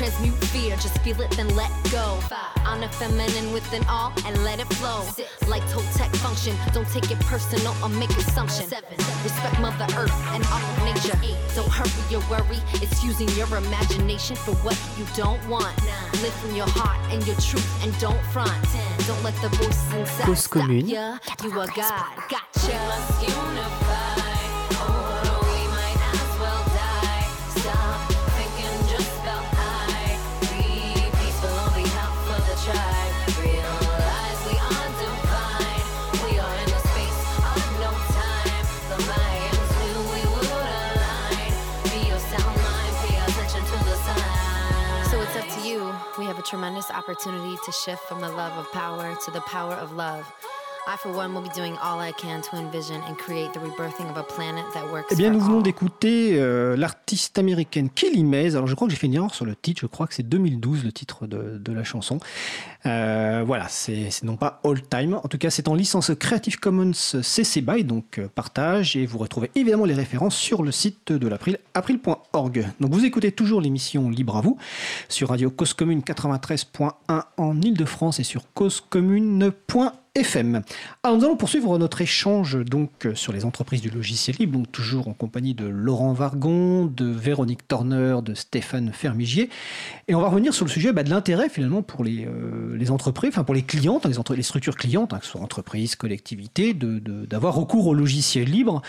Speaker 5: Transmute fear, just feel it, then let go. Honor feminine within all and let it flow. Like Toltec function, don't take it personal or make assumptions. Respect Mother Earth and all of nature. Don't hurry your worry, it's using your imagination for what you don't want. Live from your heart and your truth and don't front. Don't let the voices inside stop ya. You are God, gotcha. Unify. tremendous opportunity to shift from the love of power to the power of love.
Speaker 1: Eh bien, nous venons d'écouter euh, l'artiste américaine Kelly Mays. Alors, je crois que j'ai fait une erreur sur le titre. Je crois que c'est 2012 le titre de, de la chanson. Euh, voilà, c'est non pas All Time. En tout cas, c'est en licence Creative Commons CC BY, donc euh, partage. Et vous retrouvez évidemment les références sur le site de l'April, april.org. Donc, vous écoutez toujours l'émission Libre à vous sur Radio Cause Commune 93.1 en Ile-de-France et sur causecommune.fr. FM. Alors nous allons poursuivre notre échange donc sur les entreprises du logiciel libre, donc toujours en compagnie de Laurent Vargon, de Véronique Torner, de Stéphane Fermigier, et on va revenir sur le sujet bah, de l'intérêt finalement pour les, euh, les, entreprises, enfin pour les clientes, les, les structures clientes, hein, que ce soit entreprises, collectivités, d'avoir recours au logiciel libre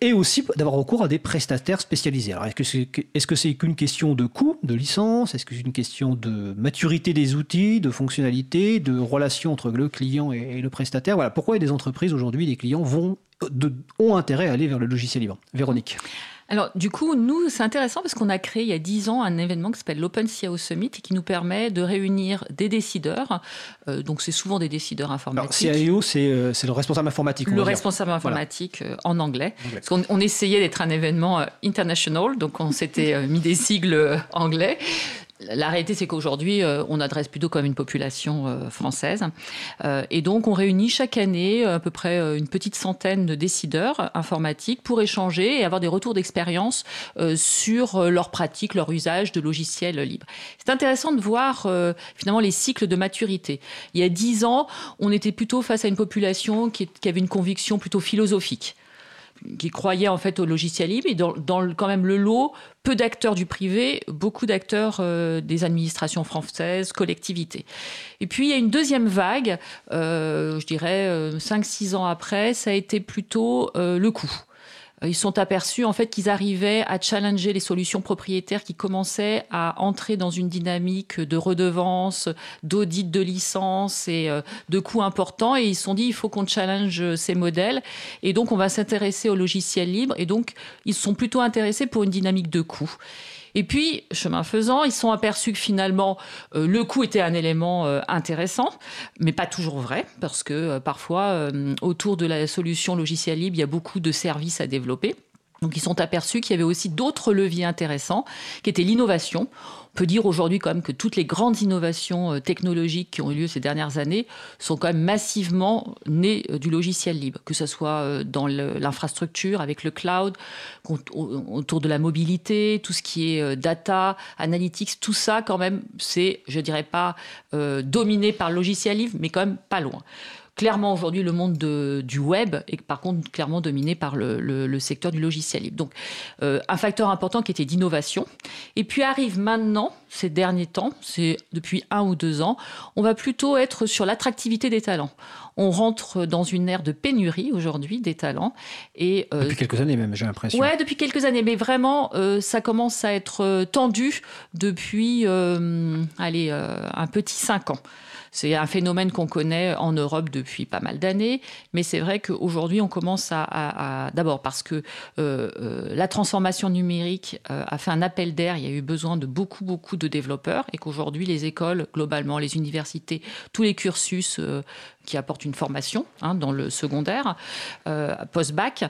Speaker 1: et aussi d'avoir recours à des prestataires spécialisés. Alors, est-ce que c'est est -ce c'est qu'une question de coût, de licence? Est-ce que c'est une question de maturité des outils, de fonctionnalité, de relation entre le client et, le prestataire? Voilà, pourquoi des entreprises aujourd'hui, des clients vont, ont intérêt à aller vers le logiciel libre? Véronique
Speaker 2: alors, du coup, nous, c'est intéressant parce qu'on a créé il y a 10 ans un événement qui s'appelle l'Open CIO Summit et qui nous permet de réunir des décideurs. Euh, donc, c'est souvent des décideurs informatiques.
Speaker 1: Alors, CIO, euh, c'est le responsable informatique.
Speaker 2: Le responsable informatique euh, en anglais. Parce qu'on on essayait d'être un événement international, donc on s'était mis des sigles anglais. La réalité, c'est qu'aujourd'hui, euh, on adresse plutôt comme une population euh, française. Euh, et donc, on réunit chaque année à peu près une petite centaine de décideurs informatiques pour échanger et avoir des retours d'expérience sur leurs pratiques, leur usage de logiciels libres. C'est intéressant de voir finalement les cycles de maturité. Il y a dix ans, on était plutôt face à une population qui avait une conviction plutôt philosophique qui croyaient en fait au logiciel libre et dans, quand même le lot, peu d'acteurs du privé, beaucoup d'acteurs euh, des administrations françaises, collectivités. Et puis il y a une deuxième vague, euh, je dirais 5-6 euh, ans après, ça a été plutôt le coût. Ils sont aperçus en fait qu'ils arrivaient à challenger les solutions propriétaires qui commençaient à entrer dans une dynamique de redevance, d'audit de licence et euh, de coûts importants. Et ils se sont dit il faut qu'on challenge ces modèles. Et donc on va s'intéresser au logiciel libre. Et donc ils sont plutôt intéressés pour une dynamique de coûts. Et puis, chemin faisant, ils sont aperçus que finalement, euh, le coût était un élément euh, intéressant, mais pas toujours vrai, parce que euh, parfois, autour de la solution logicielle libre, il y a beaucoup de services à développer. Donc ils sont aperçus qu'il y avait aussi d'autres leviers intéressants, qui étaient l'innovation. Peut dire aujourd'hui quand même que toutes les grandes innovations euh, technologiques qui ont eu lieu ces dernières années sont quand même massivement nées euh, du logiciel libre, que ce soit euh, dans l'infrastructure avec le cloud, autour de la mobilité, tout ce qui est data, analytics, tout ça quand même, c'est, je dirais pas dominé par le logiciel libre, mais quand même pas loin clairement aujourd'hui le monde du web est par contre clairement dominé par le, secteur du logiciel libre. Donc euh, un facteur important qui était d'innovation. Et puis arrive maintenant, ces derniers temps, c'est depuis un ou deux ans, on va plutôt être sur l'attractivité des talents. On rentre dans une ère de pénurie aujourd'hui des talents.
Speaker 1: Et, euh, depuis quelques années même, j'ai l'impression.
Speaker 2: Ouais, depuis quelques années, mais vraiment, euh, ça commence à être tendu depuis, allez, un petit cinq ans. C'est un phénomène qu'on connaît en Europe depuis pas mal d'années, mais c'est vrai qu'aujourd'hui, on commence à... D'abord parce que euh, euh, la transformation numérique euh, a fait un appel d'air, il y a eu besoin de beaucoup, beaucoup de développeurs, et qu'aujourd'hui, les écoles, globalement, les universités, tous les cursus qui apportent une formation hein, dans le secondaire, post-bac.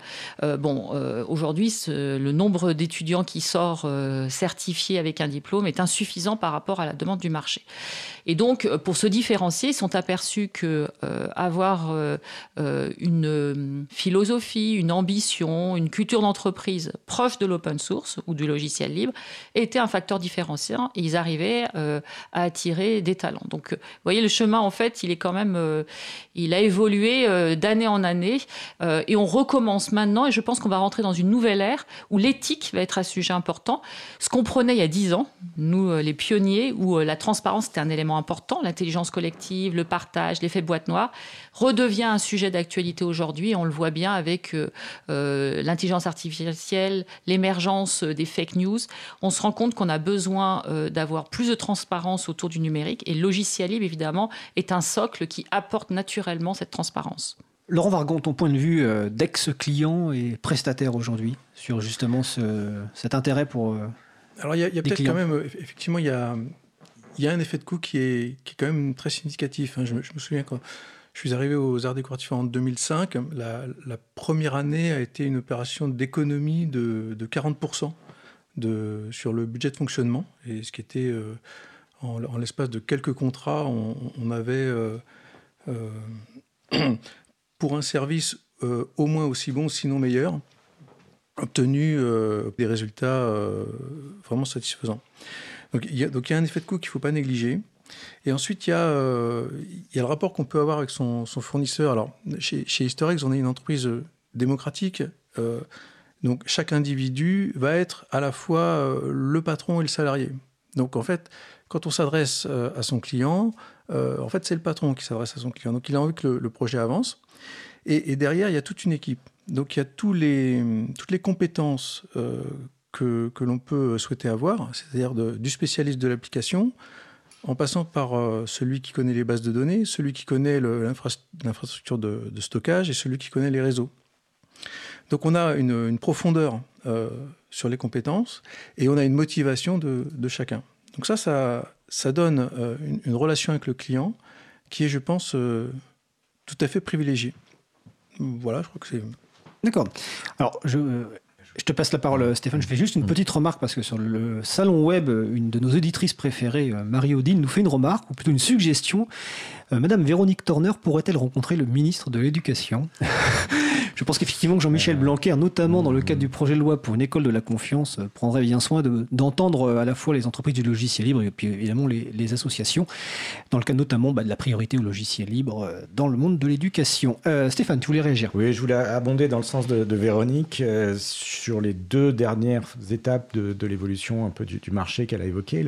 Speaker 2: bon, aujourd'hui, le nombre d'étudiants qui sort certifiés avec un diplôme est insuffisant par rapport à la demande du marché. Et donc, pour se différencier, ils sont aperçus que euh, avoir euh, euh, une philosophie, une ambition, une culture d'entreprise proche de l'open source ou du logiciel libre était un facteur différenciant. Et ils arrivaient à attirer des talents. Donc, vous voyez, le chemin, en fait, il est quand même, il a évolué d'année en année. et on recommence maintenant. Et je pense qu'on va rentrer dans une nouvelle ère où l'éthique va être un sujet important. Ce qu'on prenait il y a dix ans, nous, les pionniers, où la transparence était un élément important, l'intelligence collective, le partage, l'effet boîte noire, redevient un sujet d'actualité aujourd'hui. On le voit bien avec euh, euh, l'intelligence artificielle, l'émergence des fake news. On se rend compte qu'on a besoin euh, d'avoir plus de transparence autour du numérique et le logiciel libre, évidemment, est un socle qui apporte naturellement cette transparence.
Speaker 1: Laurent Vargon, ton point de vue d'ex-client et prestataire aujourd'hui sur justement cet intérêt pour...
Speaker 4: Alors il y a, a peut-être quand même, effectivement, il y a, il y a un effet de coût qui est, qui est quand même très significatif. Hein. Je, me souviens quand Je suis arrivé aux Arts décoratifs en 2005. La, première année a été une opération d'économie de, 40% de, sur le budget de fonctionnement. Et ce qui était, euh, en, l'espace de quelques contrats, on, avait euh, euh, pour un service au moins aussi bon, sinon meilleur, obtenu des résultats vraiment satisfaisants. Donc il y, a, un effet de coût qu'il ne faut pas négliger. Et ensuite, il y a, euh, le rapport qu'on peut avoir avec son, fournisseur. Alors, chez, chez Historix, on est une entreprise euh, démocratique. Euh, donc, chaque individu va être à la fois le patron et le salarié. Donc, en fait, quand on s'adresse à son client, en fait, c'est le patron qui s'adresse à son client. Donc, il a envie que le, projet avance. Et, derrière, il y a toute une équipe. Donc, il y a toutes les compétences que, que l'on peut souhaiter avoir, c'est-à-dire du spécialiste de l'application, en passant par euh, celui qui connaît les bases de données, celui qui connaît l'infrastructure de, stockage et celui qui connaît les réseaux. Donc on a une, profondeur euh, sur les compétences et on a une motivation de, chacun. Donc ça, ça, donne euh, une, une, relation avec le client qui est, je pense, tout à fait privilégiée. Voilà, je crois que c'est...
Speaker 1: D'accord. Alors, je, je te passe la parole, Stéphane. Je fais juste une petite remarque parce que sur le salon web, une de nos auditrices préférées, euh, Marie-Odile, nous fait une remarque, ou plutôt une suggestion. Euh, Madame Véronique Turner pourrait-elle rencontrer le ministre de l'Éducation? Je pense qu'effectivement que Jean-Michel euh, Blanquer, notamment dans le cadre du projet de loi pour une école de la confiance, prendrait bien soin d'entendre à la fois les entreprises du logiciel libre et puis évidemment les, associations, dans le cadre notamment bah, de la priorité au logiciel libre dans le monde de l'éducation. Stéphane, tu voulais réagir?
Speaker 3: Oui, je voulais abonder dans le sens de, Véronique sur les deux dernières étapes de, l'évolution un peu du, marché qu'elle a évoqué,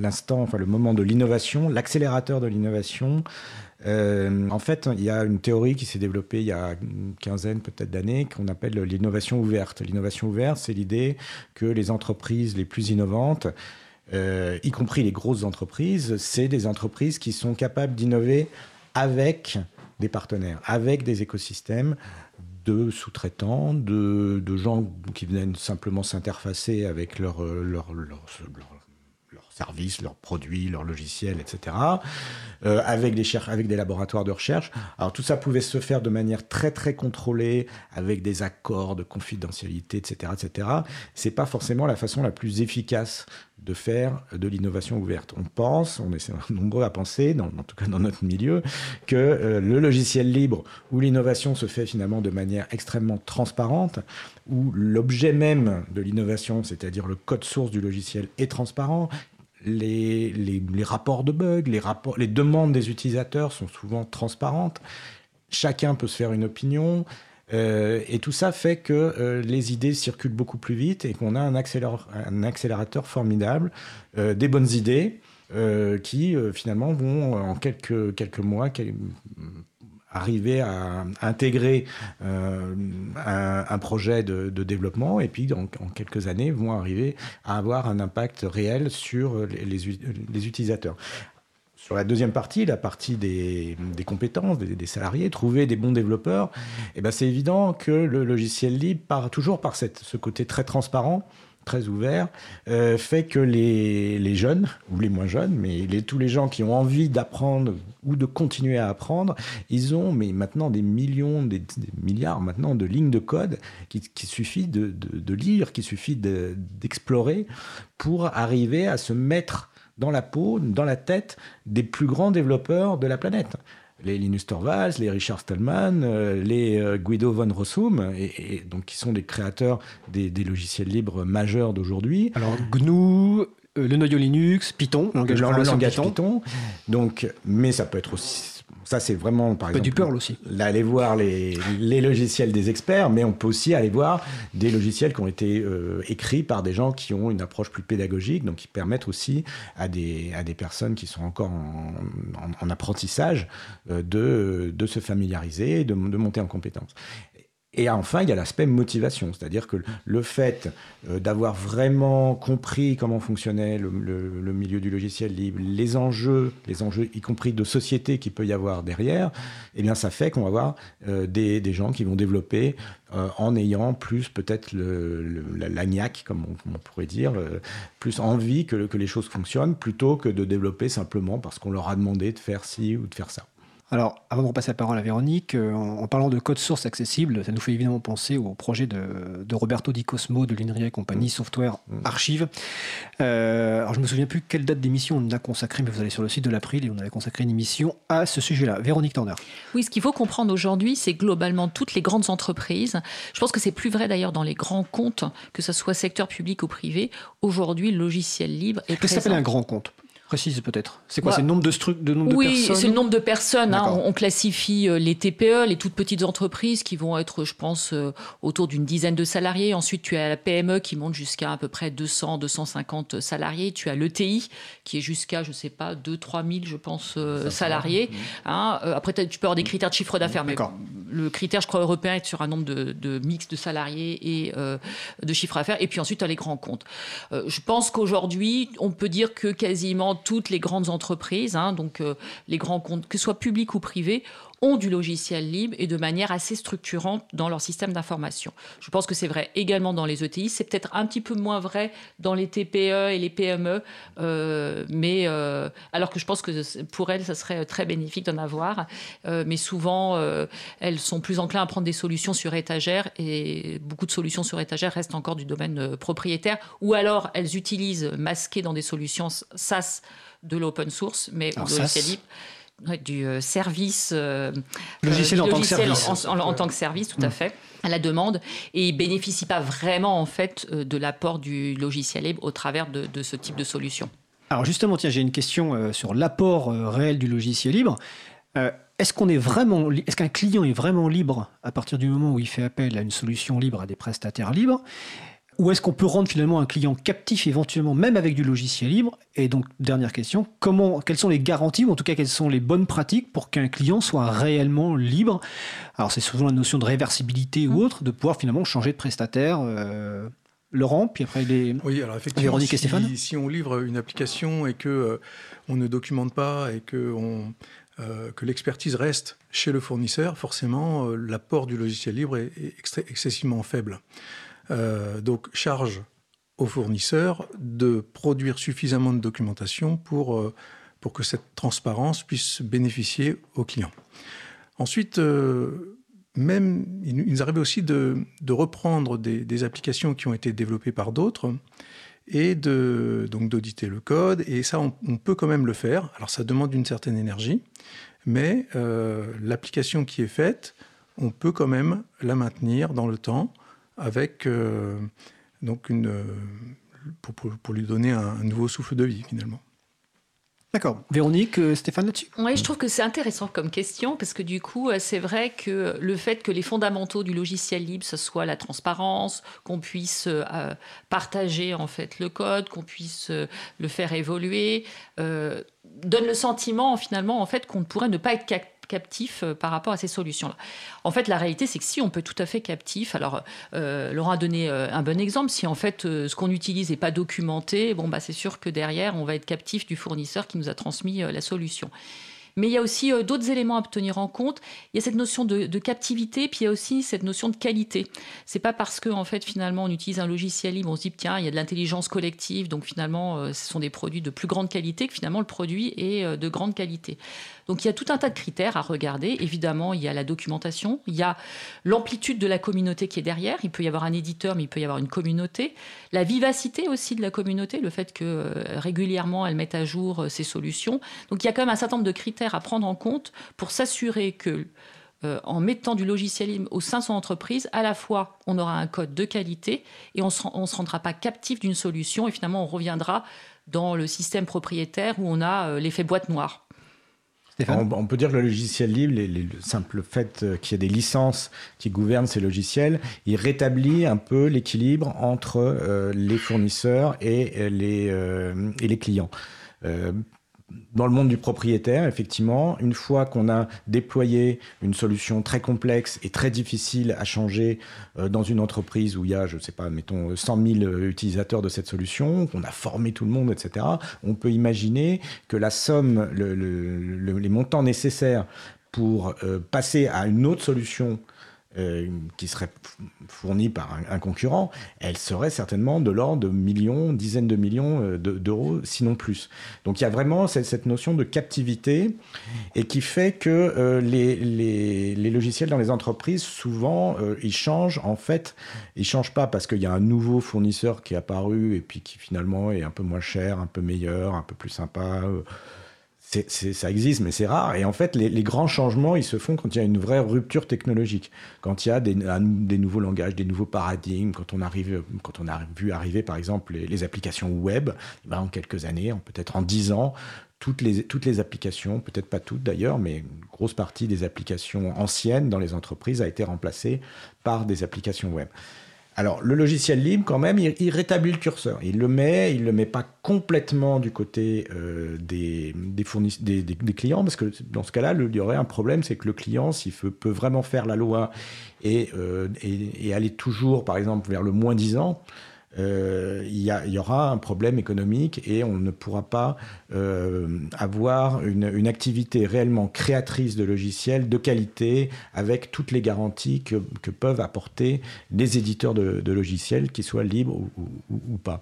Speaker 3: l'instant, enfin le moment de l'innovation, l'accélérateur de l'innovation. Euh, en fait, il y a une théorie qui s'est développée il y a une quinzaine peut-être d'années qu'on appelle l'innovation ouverte. L'innovation ouverte, c'est l'idée que les entreprises les plus innovantes, euh, y compris les grosses entreprises, c'est des entreprises qui sont capables d'innover avec des partenaires, avec des écosystèmes, de sous-traitants, de, gens qui viennent simplement s'interfacer avec leur, leur, leur, leurs services, leurs produits, leurs logiciels, etc., euh, avec, des avec des laboratoires de recherche. Alors tout ça pouvait se faire de manière très très contrôlée, avec des accords de confidentialité, etc., etc. C'est pas forcément la façon la plus efficace de faire de l'innovation ouverte. On pense, on est nombreux à penser, en tout cas dans notre milieu, que euh, le logiciel libre, où l'innovation se fait finalement de manière extrêmement transparente, où l'objet même de l'innovation, c'est-à-dire le code source du logiciel, est transparent, les, les, rapports de bugs, les, rapports, les demandes des utilisateurs sont souvent transparentes, chacun peut se faire une opinion, euh, et tout ça fait que euh, les idées circulent beaucoup plus vite et qu'on a un, accélérateur formidable, euh, des bonnes idées qui finalement vont en quelques, quelques mois arriver à, intégrer un, projet de, développement et puis en, quelques années vont arriver à avoir un impact réel sur les, utilisateurs. Sur la deuxième partie, la partie des, compétences des, salariés, trouver des bons développeurs, eh ben c'est évident que le logiciel libre, part toujours par cette, ce côté très transparent, très ouvert, euh, fait que les, jeunes, ou les moins jeunes, mais les, tous les gens qui ont envie d'apprendre ou de continuer à apprendre, ils ont mais maintenant des millions, des, milliards maintenant de lignes de code qu'il qui suffit de, de, lire, qu'il suffit d'explorer pour arriver à se mettre dans la peau, dans la tête des plus grands développeurs de la planète. Les Linus Torvalds, les Richard Stallman, euh, les euh, Guido von Rossum, et, donc qui sont des créateurs des, logiciels libres majeurs d'aujourd'hui.
Speaker 1: Alors GNU, euh, le noyau Linux, Python,
Speaker 3: langage, le langage Python. Python. Donc, mais ça peut être aussi ça, c'est vraiment, par exemple.
Speaker 1: du Perl aussi.
Speaker 3: Aller voir les, les, logiciels des experts, mais on peut aussi aller voir des logiciels qui ont été euh, écrits par des gens qui ont une approche plus pédagogique, donc qui permettent aussi à des, à des personnes qui sont encore en, en, apprentissage euh, de, de se familiariser, de, de monter en compétences. Et enfin, il y a l'aspect motivation, c'est-à-dire que le fait euh, d'avoir vraiment compris comment fonctionnait le, milieu du logiciel libre, les enjeux, les enjeux y compris de société qu'il peut y avoir derrière, eh bien, ça fait qu'on va avoir euh, des, gens qui vont développer euh, en ayant plus peut-être la, niaque, comme on, pourrait dire, plus envie que les choses fonctionnent, plutôt que de développer simplement parce qu'on leur a demandé de faire ci ou de faire ça.
Speaker 1: Alors, avant de repasser la parole à Véronique, euh, en, parlant de code source accessible, ça nous fait évidemment penser au projet de, Roberto Di Cosmo de l'INRIA et compagnie, mm. Software mm. Archive. Euh, alors, je me souviens plus quelle date d'émission on a consacré, mais vous allez sur le site de l'April et on avait consacré une émission à ce sujet-là. Véronique Turner.
Speaker 2: Oui, ce qu'il faut comprendre aujourd'hui, c'est globalement toutes les grandes entreprises. Je pense que c'est plus vrai d'ailleurs dans les grands comptes, que ce soit secteur public ou privé. Aujourd'hui, le logiciel libre est. Qu'est-ce
Speaker 1: que ça s'appelle un grand compte Précise peut-être. C'est quoi C'est le nombre de, de, nombre
Speaker 2: oui,
Speaker 1: de personnes
Speaker 2: Oui, c'est le nombre de personnes. Hein. On, classifie euh, les TPE, les toutes petites entreprises qui vont être, je pense, euh, autour d'une dizaine de salariés. Ensuite, tu as la PME qui monte jusqu'à à peu près 200, 250 salariés. Tu as l'ETI qui est jusqu'à, je ne sais pas, 2 3 000, je pense, euh, salariés. Hein. après, tu peux avoir des critères de chiffre d'affaires, mais le critère, je crois, européen est sur un nombre de, de mix de salariés et de chiffre d'affaires. Et puis ensuite, tu les grands comptes. je pense qu'aujourd'hui, on peut dire que quasiment toutes les grandes entreprises, hein, donc euh, les grands comptes, que ce soit publics ou privés, ont du logiciel libre et de manière assez structurante dans leur système d'information. Je pense que c'est vrai également dans les ETI, c'est peut-être un petit peu moins vrai dans les TPE et les PME, euh, mais euh, alors que je pense que pour elles, ça serait très bénéfique d'en avoir, euh, mais souvent, elles sont plus enclines à prendre des solutions sur étagère et beaucoup de solutions sur étagère restent encore du domaine propriétaire, ou alors elles utilisent masquées dans des solutions SaaS de l'open source, mais
Speaker 1: au logiciel libre
Speaker 2: du euh, service
Speaker 1: euh, logiciel, en, tant que service.
Speaker 2: En, tant que service, tout à mm. fait à la demande et bénéficie pas vraiment en fait euh, de l'apport du logiciel libre au travers de, ce type de solution.
Speaker 1: Alors justement, tiens, j'ai une question sur l'apport réel du logiciel libre. est-ce qu'on est vraiment, est-ce qu'un client est vraiment libre à partir du moment où il fait appel à une solution libre à des prestataires libres? Ou est-ce qu'on peut rendre finalement un client captif éventuellement même avec du logiciel libre? Et donc, dernière question, comment, quelles sont les garanties, ou en tout cas quelles sont les bonnes pratiques pour qu'un client soit réellement libre? Alors c'est souvent la notion de réversibilité ou mmh. autre, de pouvoir finalement changer de prestataire. Euh, Laurent, puis après les
Speaker 4: oui, alors effectivement, si, et Stéphane. Si on livre une application et que euh, on ne documente pas et que on, euh, que l'expertise reste chez le fournisseur, forcément, l'apport du logiciel libre est, est excessivement faible. Euh, donc charge aux fournisseurs de produire suffisamment de documentation pour, euh, pour que cette transparence puisse bénéficier aux clients. Ensuite, euh, même, il nous arrive aussi de, reprendre des, applications qui ont été développées par d'autres et de, donc d'auditer le code. Et ça, on, peut quand même le faire. Alors, ça demande une certaine énergie, mais l'application qui est faite, on peut quand même la maintenir dans le temps avec euh, donc une, euh, pour, pour, lui donner un, nouveau souffle de vie finalement.
Speaker 1: D'accord. Véronique, euh, Stéphane là-dessus?
Speaker 2: Oui, je trouve que c'est intéressant comme question parce que du coup, c'est vrai que le fait que les fondamentaux du logiciel libre, ce soit la transparence, qu'on puisse partager en fait le code, qu'on puisse le faire évoluer, donne le sentiment finalement en fait qu'on ne pourrait ne pas être captif euh, par rapport à ces solutions-là. En fait, la réalité, c'est que si on peut tout à fait captif, alors euh, Laurent a donné euh, un bon exemple, si en fait ce qu'on utilise n'est pas documenté, bon, bah, c'est sûr que derrière, on va être captif du fournisseur qui nous a transmis la solution. Mais il y a aussi euh, d'autres éléments à tenir en compte. Il y a cette notion de, captivité, puis il y a aussi cette notion de qualité. C'est pas parce que en fait finalement on utilise un logiciel libre, on se dit tiens il y a de l'intelligence collective, donc finalement euh, ce sont des produits de plus grande qualité que finalement le produit est euh, de grande qualité. Donc il y a tout un tas de critères à regarder. Évidemment il y a la documentation, il y a l'amplitude de la communauté qui est derrière. Il peut y avoir un éditeur, mais il peut y avoir une communauté. La vivacité aussi de la communauté, le fait que régulièrement elle mette à jour ses solutions. Donc il y a quand même un certain nombre de critères à prendre en compte pour s'assurer que euh, en mettant du logiciel au sein de son entreprise, à la fois on aura un code de qualité et on ne se rendra pas captif d'une solution et finalement on reviendra dans le système propriétaire où on a euh, l'effet boîte noire.
Speaker 3: On, peut dire que le logiciel libre, le simple fait euh, qu'il y ait des licences qui gouvernent ces logiciels, il rétablit un peu l'équilibre entre les fournisseurs et et les clients dans le monde du propriétaire, effectivement, une fois qu'on a déployé une solution très complexe et très difficile à changer euh, dans une entreprise où il y a, je ne sais pas, mettons 100 000 utilisateurs de cette solution, qu'on a formé tout le monde, etc., on peut imaginer que la somme, les montants nécessaires pour euh, passer à une autre solution euh, qui serait fournie par un, concurrent, elle serait certainement de l'ordre de millions, dizaines de millions euh, d'euros, sinon plus. Donc il y a vraiment cette, notion de captivité et qui fait que euh, les, logiciels dans les entreprises, souvent, ils changent. En fait, ils changent pas parce qu'il y a un nouveau fournisseur qui est apparu et puis qui finalement est un peu moins cher, un peu meilleur, un peu plus sympa ça existe, mais c'est rare. Et en fait, les, grands changements, ils se font quand il y a une vraie rupture technologique, quand il y a des, nouveaux langages, des nouveaux paradigmes, quand on arrive, quand on a vu arriver, par exemple, les, applications web. Eh ben, en quelques années, peut-être en dix ans, toutes les, toutes les applications, peut-être pas toutes d'ailleurs, mais une grosse partie des applications anciennes dans les entreprises a été remplacée par des applications web. Alors, le logiciel libre, quand même, il, rétablit le curseur. Il le met, il le met pas complètement du côté euh, des, des, des, clients, parce que dans ce cas-là, il y aurait un problème, c'est que le client, s'il peut vraiment faire la loi et, euh, et, et, aller toujours, par exemple, vers le moins 10 ans, euh, il, y aura un problème économique et on ne pourra pas euh, avoir une, activité réellement créatrice de logiciels de qualité avec toutes les garanties que, peuvent apporter les éditeurs de, logiciels, qu'ils soient libres ou, ou pas.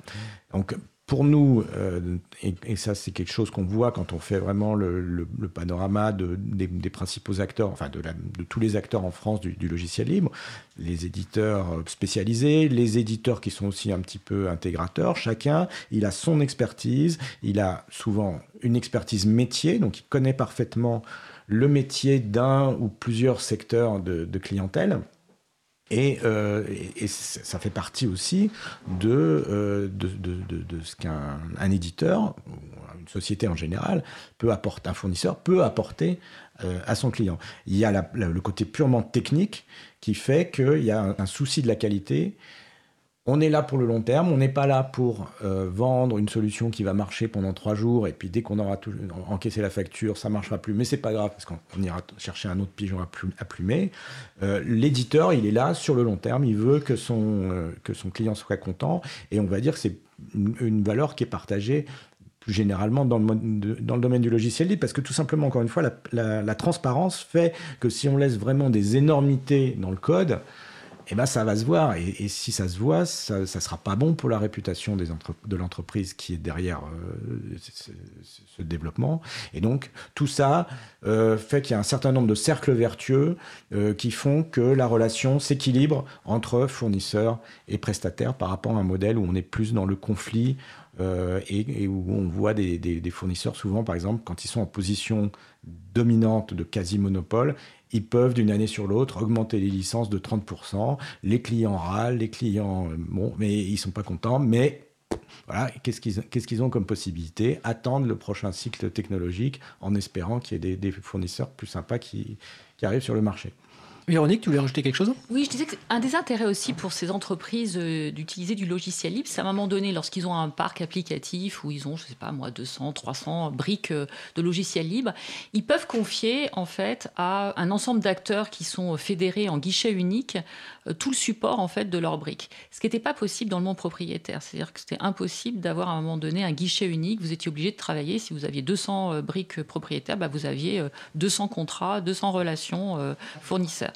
Speaker 3: Donc pour nous, euh, et, ça c'est quelque chose qu'on voit quand on fait vraiment le, panorama des, principaux acteurs, enfin de, tous les acteurs en France du, logiciel libre, les éditeurs spécialisés, les éditeurs qui sont aussi un petit peu intégrateurs, chacun, il a son expertise, il a souvent une expertise métier, donc il connaît parfaitement le métier d'un ou plusieurs secteurs de clientèle. Euh, et, ça fait partie aussi de, euh, ce qu'un un éditeur, une société en général, peut apporter, un fournisseur peut apporter euh, à son client. Il y a le côté purement technique qui fait qu'il y a un, souci de la qualité on est là pour le long terme, on n'est pas là pour euh, vendre une solution qui va marcher pendant trois jours et puis dès qu'on aura encaissé la facture, ça marchera plus. Mais c'est pas grave parce qu'on ira chercher un autre pigeon à, plumer. Euh, l'éditeur, il est là sur le long terme, il veut que son, euh, client soit content et on va dire que c'est une, valeur qui est partagée plus généralement dans le, domaine du logiciel libre, parce que tout simplement, encore une fois, la transparence fait que si on laisse vraiment des énormités dans le code, eh ben ça va se voir. Et, si ça se voit, ça ne sera pas bon pour la réputation de l'entreprise qui est derrière euh, ce, développement. Et donc, tout ça euh, fait qu'il y a un certain nombre de cercles vertueux euh, qui font que la relation s'équilibre entre fournisseurs et prestataires par rapport à un modèle où on est plus dans le conflit et, où on voit des fournisseurs souvent, par exemple, quand ils sont en position dominante de quasi-monopole, ils peuvent d'une année sur l'autre augmenter les licences de 30%. Les clients râlent, les clients, euh, bon, mais ils sont pas contents, mais voilà, qu'est-ce qu'ils ont comme possibilité? Attendre le prochain cycle technologique en espérant qu'il y ait des, fournisseurs plus sympas qui arrivent sur le marché.
Speaker 1: Véronique, tu voulais rajouter quelque chose?
Speaker 2: Oui, je disais qu'un des intérêts aussi pour ces entreprises euh, d'utiliser du logiciel libre, c'est à un moment donné, lorsqu'ils ont un parc applicatif où ils ont, je ne sais pas moi, 200, 300 briques euh, de logiciel libre, ils peuvent confier en fait à un ensemble d'acteurs qui sont fédérés en guichet unique euh, tout le support en fait de leurs briques. Ce qui n'était pas possible dans le monde propriétaire, c'est-à-dire que c'était impossible d'avoir à un moment donné un guichet unique. Vous étiez obligé de travailler si vous aviez 200 briques propriétaires, bah, vous aviez 200 contrats, 200 relations fournisseurs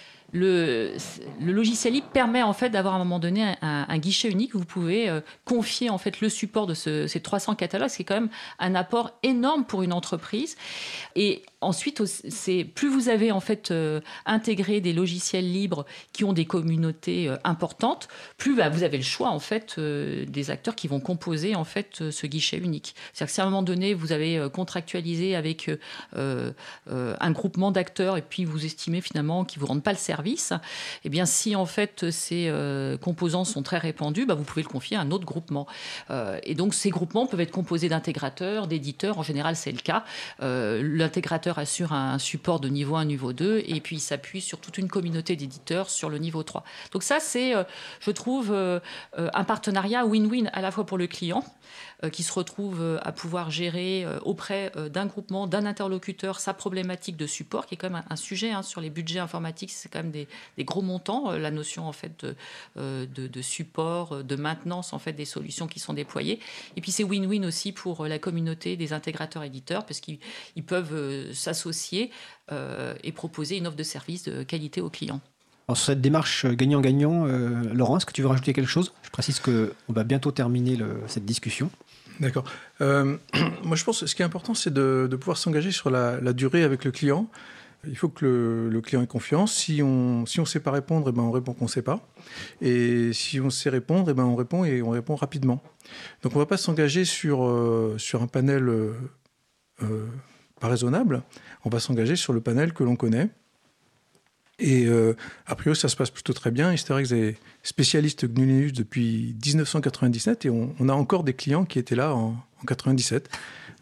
Speaker 2: le, logiciel libre permet en fait d'avoir à un moment donné un, guichet unique vous pouvez euh, confier en fait le support de ces 300 catalogues, ce qui est quand même un apport énorme pour une entreprise. Et ensuite, c'est plus vous avez en fait euh, intégré des logiciels libres qui ont des communautés euh, importantes, plus bah, vous avez le choix en fait des acteurs qui vont composer en fait ce guichet unique. C'est-à-dire que si à un moment donné vous avez contractualisé avec un groupement d'acteurs et puis vous estimez finalement qu'ils vous rendent pas le service Eh bien, si en fait ces euh, composants sont très répandus, bah, vous pouvez le confier à un autre groupement. Euh, et donc, ces groupements peuvent être composés d'intégrateurs, d'éditeurs. En général, c'est le cas. L'intégrateur assure un support de niveau 1, niveau 2, et puis il s'appuie sur toute une communauté d'éditeurs sur le niveau 3. Donc ça, c'est, je trouve, un partenariat win-win à la fois pour le client, euh, qui se retrouve euh, à pouvoir gérer euh, auprès d'un groupement, d'un interlocuteur, sa problématique de support, qui est quand même un, sujet hein, sur les budgets informatiques, c'est quand même des, gros montants, la notion en fait de, support, de maintenance en fait des solutions qui sont déployées. Et puis c'est win-win aussi pour la communauté des intégrateurs éditeurs, parce qu'ils peuvent s'associer et proposer une offre de service de qualité aux clients.
Speaker 1: Sur cette démarche gagnant-gagnant, Laurent, est-ce que tu veux rajouter quelque chose? Je précise qu'on va bientôt terminer cette discussion.
Speaker 4: D'accord. Euh, moi, je pense que ce qui est important, c'est de, pouvoir s'engager sur la, durée avec le client. Il faut que le, client ait confiance. Si on si on sait pas répondre, eh ben on répond qu'on ne sait pas. Et si on sait répondre, eh ben on répond et on répond rapidement. Donc on ne va pas s'engager sur euh, sur un panel euh, pas raisonnable. On va s'engager sur le panel que l'on connaît et euh, a priori, ça se passe plutôt très bien. Hysterix est spécialiste GNU Linux depuis 1997 et on, a encore des clients qui étaient là en, en 97.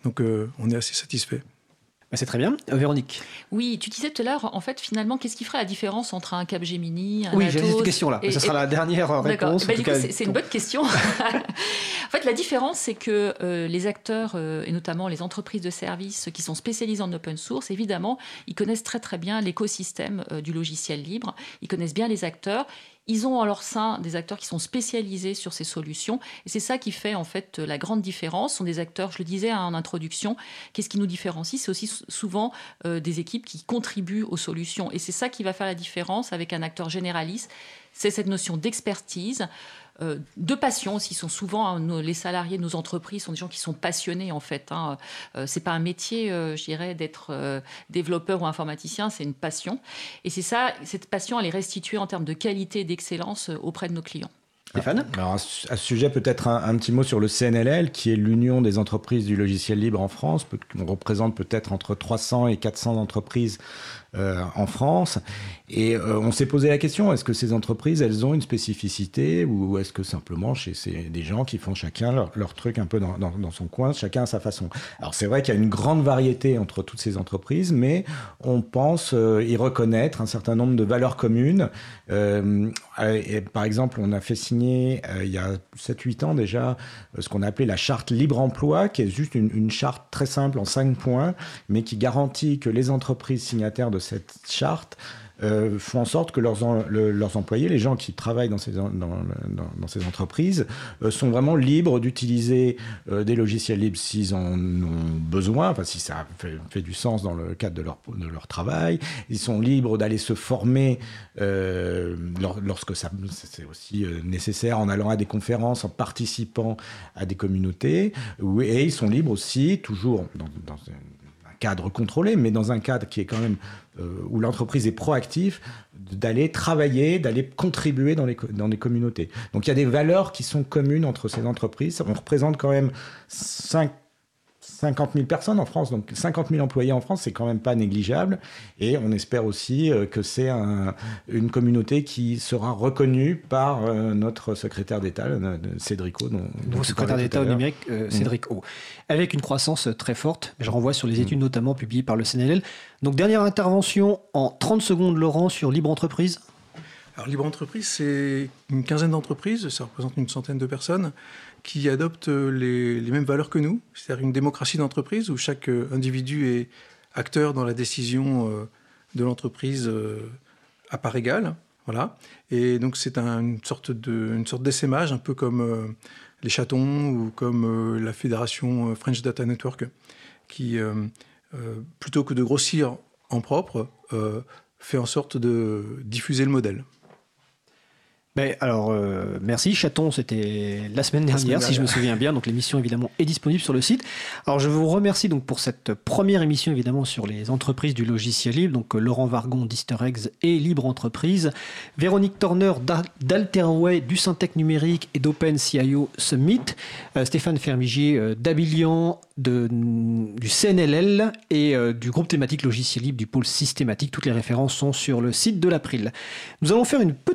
Speaker 4: Donc euh, on est assez satisfait.
Speaker 1: Bah, c'est très bien. Euh, Véronique
Speaker 2: Oui, tu disais tout à l'heure, en fait, finalement, qu'est-ce qui ferait la différence entre un Capgemini, un
Speaker 1: Oui, j'ai cette question-là. Ce sera la dernière réponse.
Speaker 2: Bah, c'est une bonne question. en fait, la différence, c'est que euh, les acteurs, euh, et notamment les entreprises de services qui sont spécialisées en open source, évidemment, ils connaissent très très bien l'écosystème du logiciel libre. Ils connaissent bien les acteurs. Ils ont en leur sein des acteurs qui sont spécialisés sur ces solutions. Et c'est ça qui fait en fait la grande différence. Ce sont des acteurs, je le disais en introduction, qu'est-ce qui nous différencie? C'est aussi souvent euh, des équipes qui contribuent aux solutions. Et c'est ça qui va faire la différence avec un acteur généraliste. C'est cette notion d'expertise, de passion aussi. Sont souvent hein, les salariés de nos entreprises sont des gens qui sont passionnés en fait. Hein. Euh, c'est pas un métier, euh, je dirais, d'être développeur ou informaticien, c'est une passion. Et c'est ça, cette passion, elle est restituée en termes de qualité et d'excellence auprès de nos clients.
Speaker 1: Stéphane?
Speaker 3: Alors, à ce sujet, peut-être un, petit mot sur le CNLL, qui est l'Union des entreprises du logiciel libre en France. On représente peut-être entre 300 et 400 entreprises euh, en France. Et euh, on s'est posé la question, est-ce que ces entreprises, elles ont une spécificité ou est-ce que simplement chez ces, des gens qui font chacun leur, truc un peu dans, son coin, chacun à sa façon? Alors c'est vrai qu'il y a une grande variété entre toutes ces entreprises, mais on pense euh, y reconnaître un certain nombre de valeurs communes. Et par exemple, on a fait signer il y a 7-8 ans déjà ce qu'on a appelé la charte libre emploi, qui est juste une, une charte très simple en 5 points, mais qui garantit que les entreprises signataires de cette charte euh, font en sorte que leurs, employés, les gens qui travaillent dans ces, entreprises, euh, sont vraiment libres d'utiliser euh, des logiciels libres s'ils en ont besoin, enfin si ça fait, du sens dans le cadre de leur, travail. Ils sont libres d'aller se former lorsque ça, c'est aussi nécessaire en allant à des conférences, en participant à des communautés. Et ils sont libres aussi, toujours dans, dans un cadre contrôlé, mais dans un cadre qui est quand même euh, où l'entreprise est proactive, d'aller travailler, d'aller contribuer dans les, communautés. Donc il y a des valeurs qui sont communes entre ces entreprises. On représente quand même 5 50 000 personnes en France, donc 50 000 employés en France, c'est quand même pas négligeable. Et on espère aussi euh, que c'est une communauté qui sera reconnue par euh, notre secrétaire d'État, Cédric O.
Speaker 1: Dont, secrétaire d'État au numérique, mm. Cédric O. Avec une croissance très forte, je renvoie sur les mm. études notamment publiées par le CNLL. Donc dernière intervention en 30 secondes, Laurent, sur Libre Entreprise.
Speaker 4: Alors Libre Entreprise, c'est une quinzaine d'entreprises, ça représente une centaine de personnes qui adoptent les, mêmes valeurs que nous, c'est-à-dire une démocratie d'entreprise où chaque euh, individu est acteur dans la décision euh, de l'entreprise euh, à part égale. Voilà. Et donc c'est une sorte de un peu comme les chatons ou comme la fédération French Data Network, qui plutôt que de grossir en propre, fait en sorte de diffuser le modèle.
Speaker 1: Ben, alors, euh, merci. Chaton, c'était la semaine dernière, si je me souviens bien. Donc, l'émission, évidemment, est disponible sur le site. Alors, je vous remercie donc pour cette première émission, évidemment, sur les entreprises du logiciel libre. Donc, euh, Laurent Vargon d'Easter Eggs et Libre Entreprise. Véronique Torner d'Alterway, du Syntec Numérique et d'OpenCIO Summit. Euh, Stéphane Fermigier d'Abilian, du CNLL et du groupe thématique logiciel libre du pôle systématique. Toutes les références sont sur le site de l'April. Nous allons faire une petite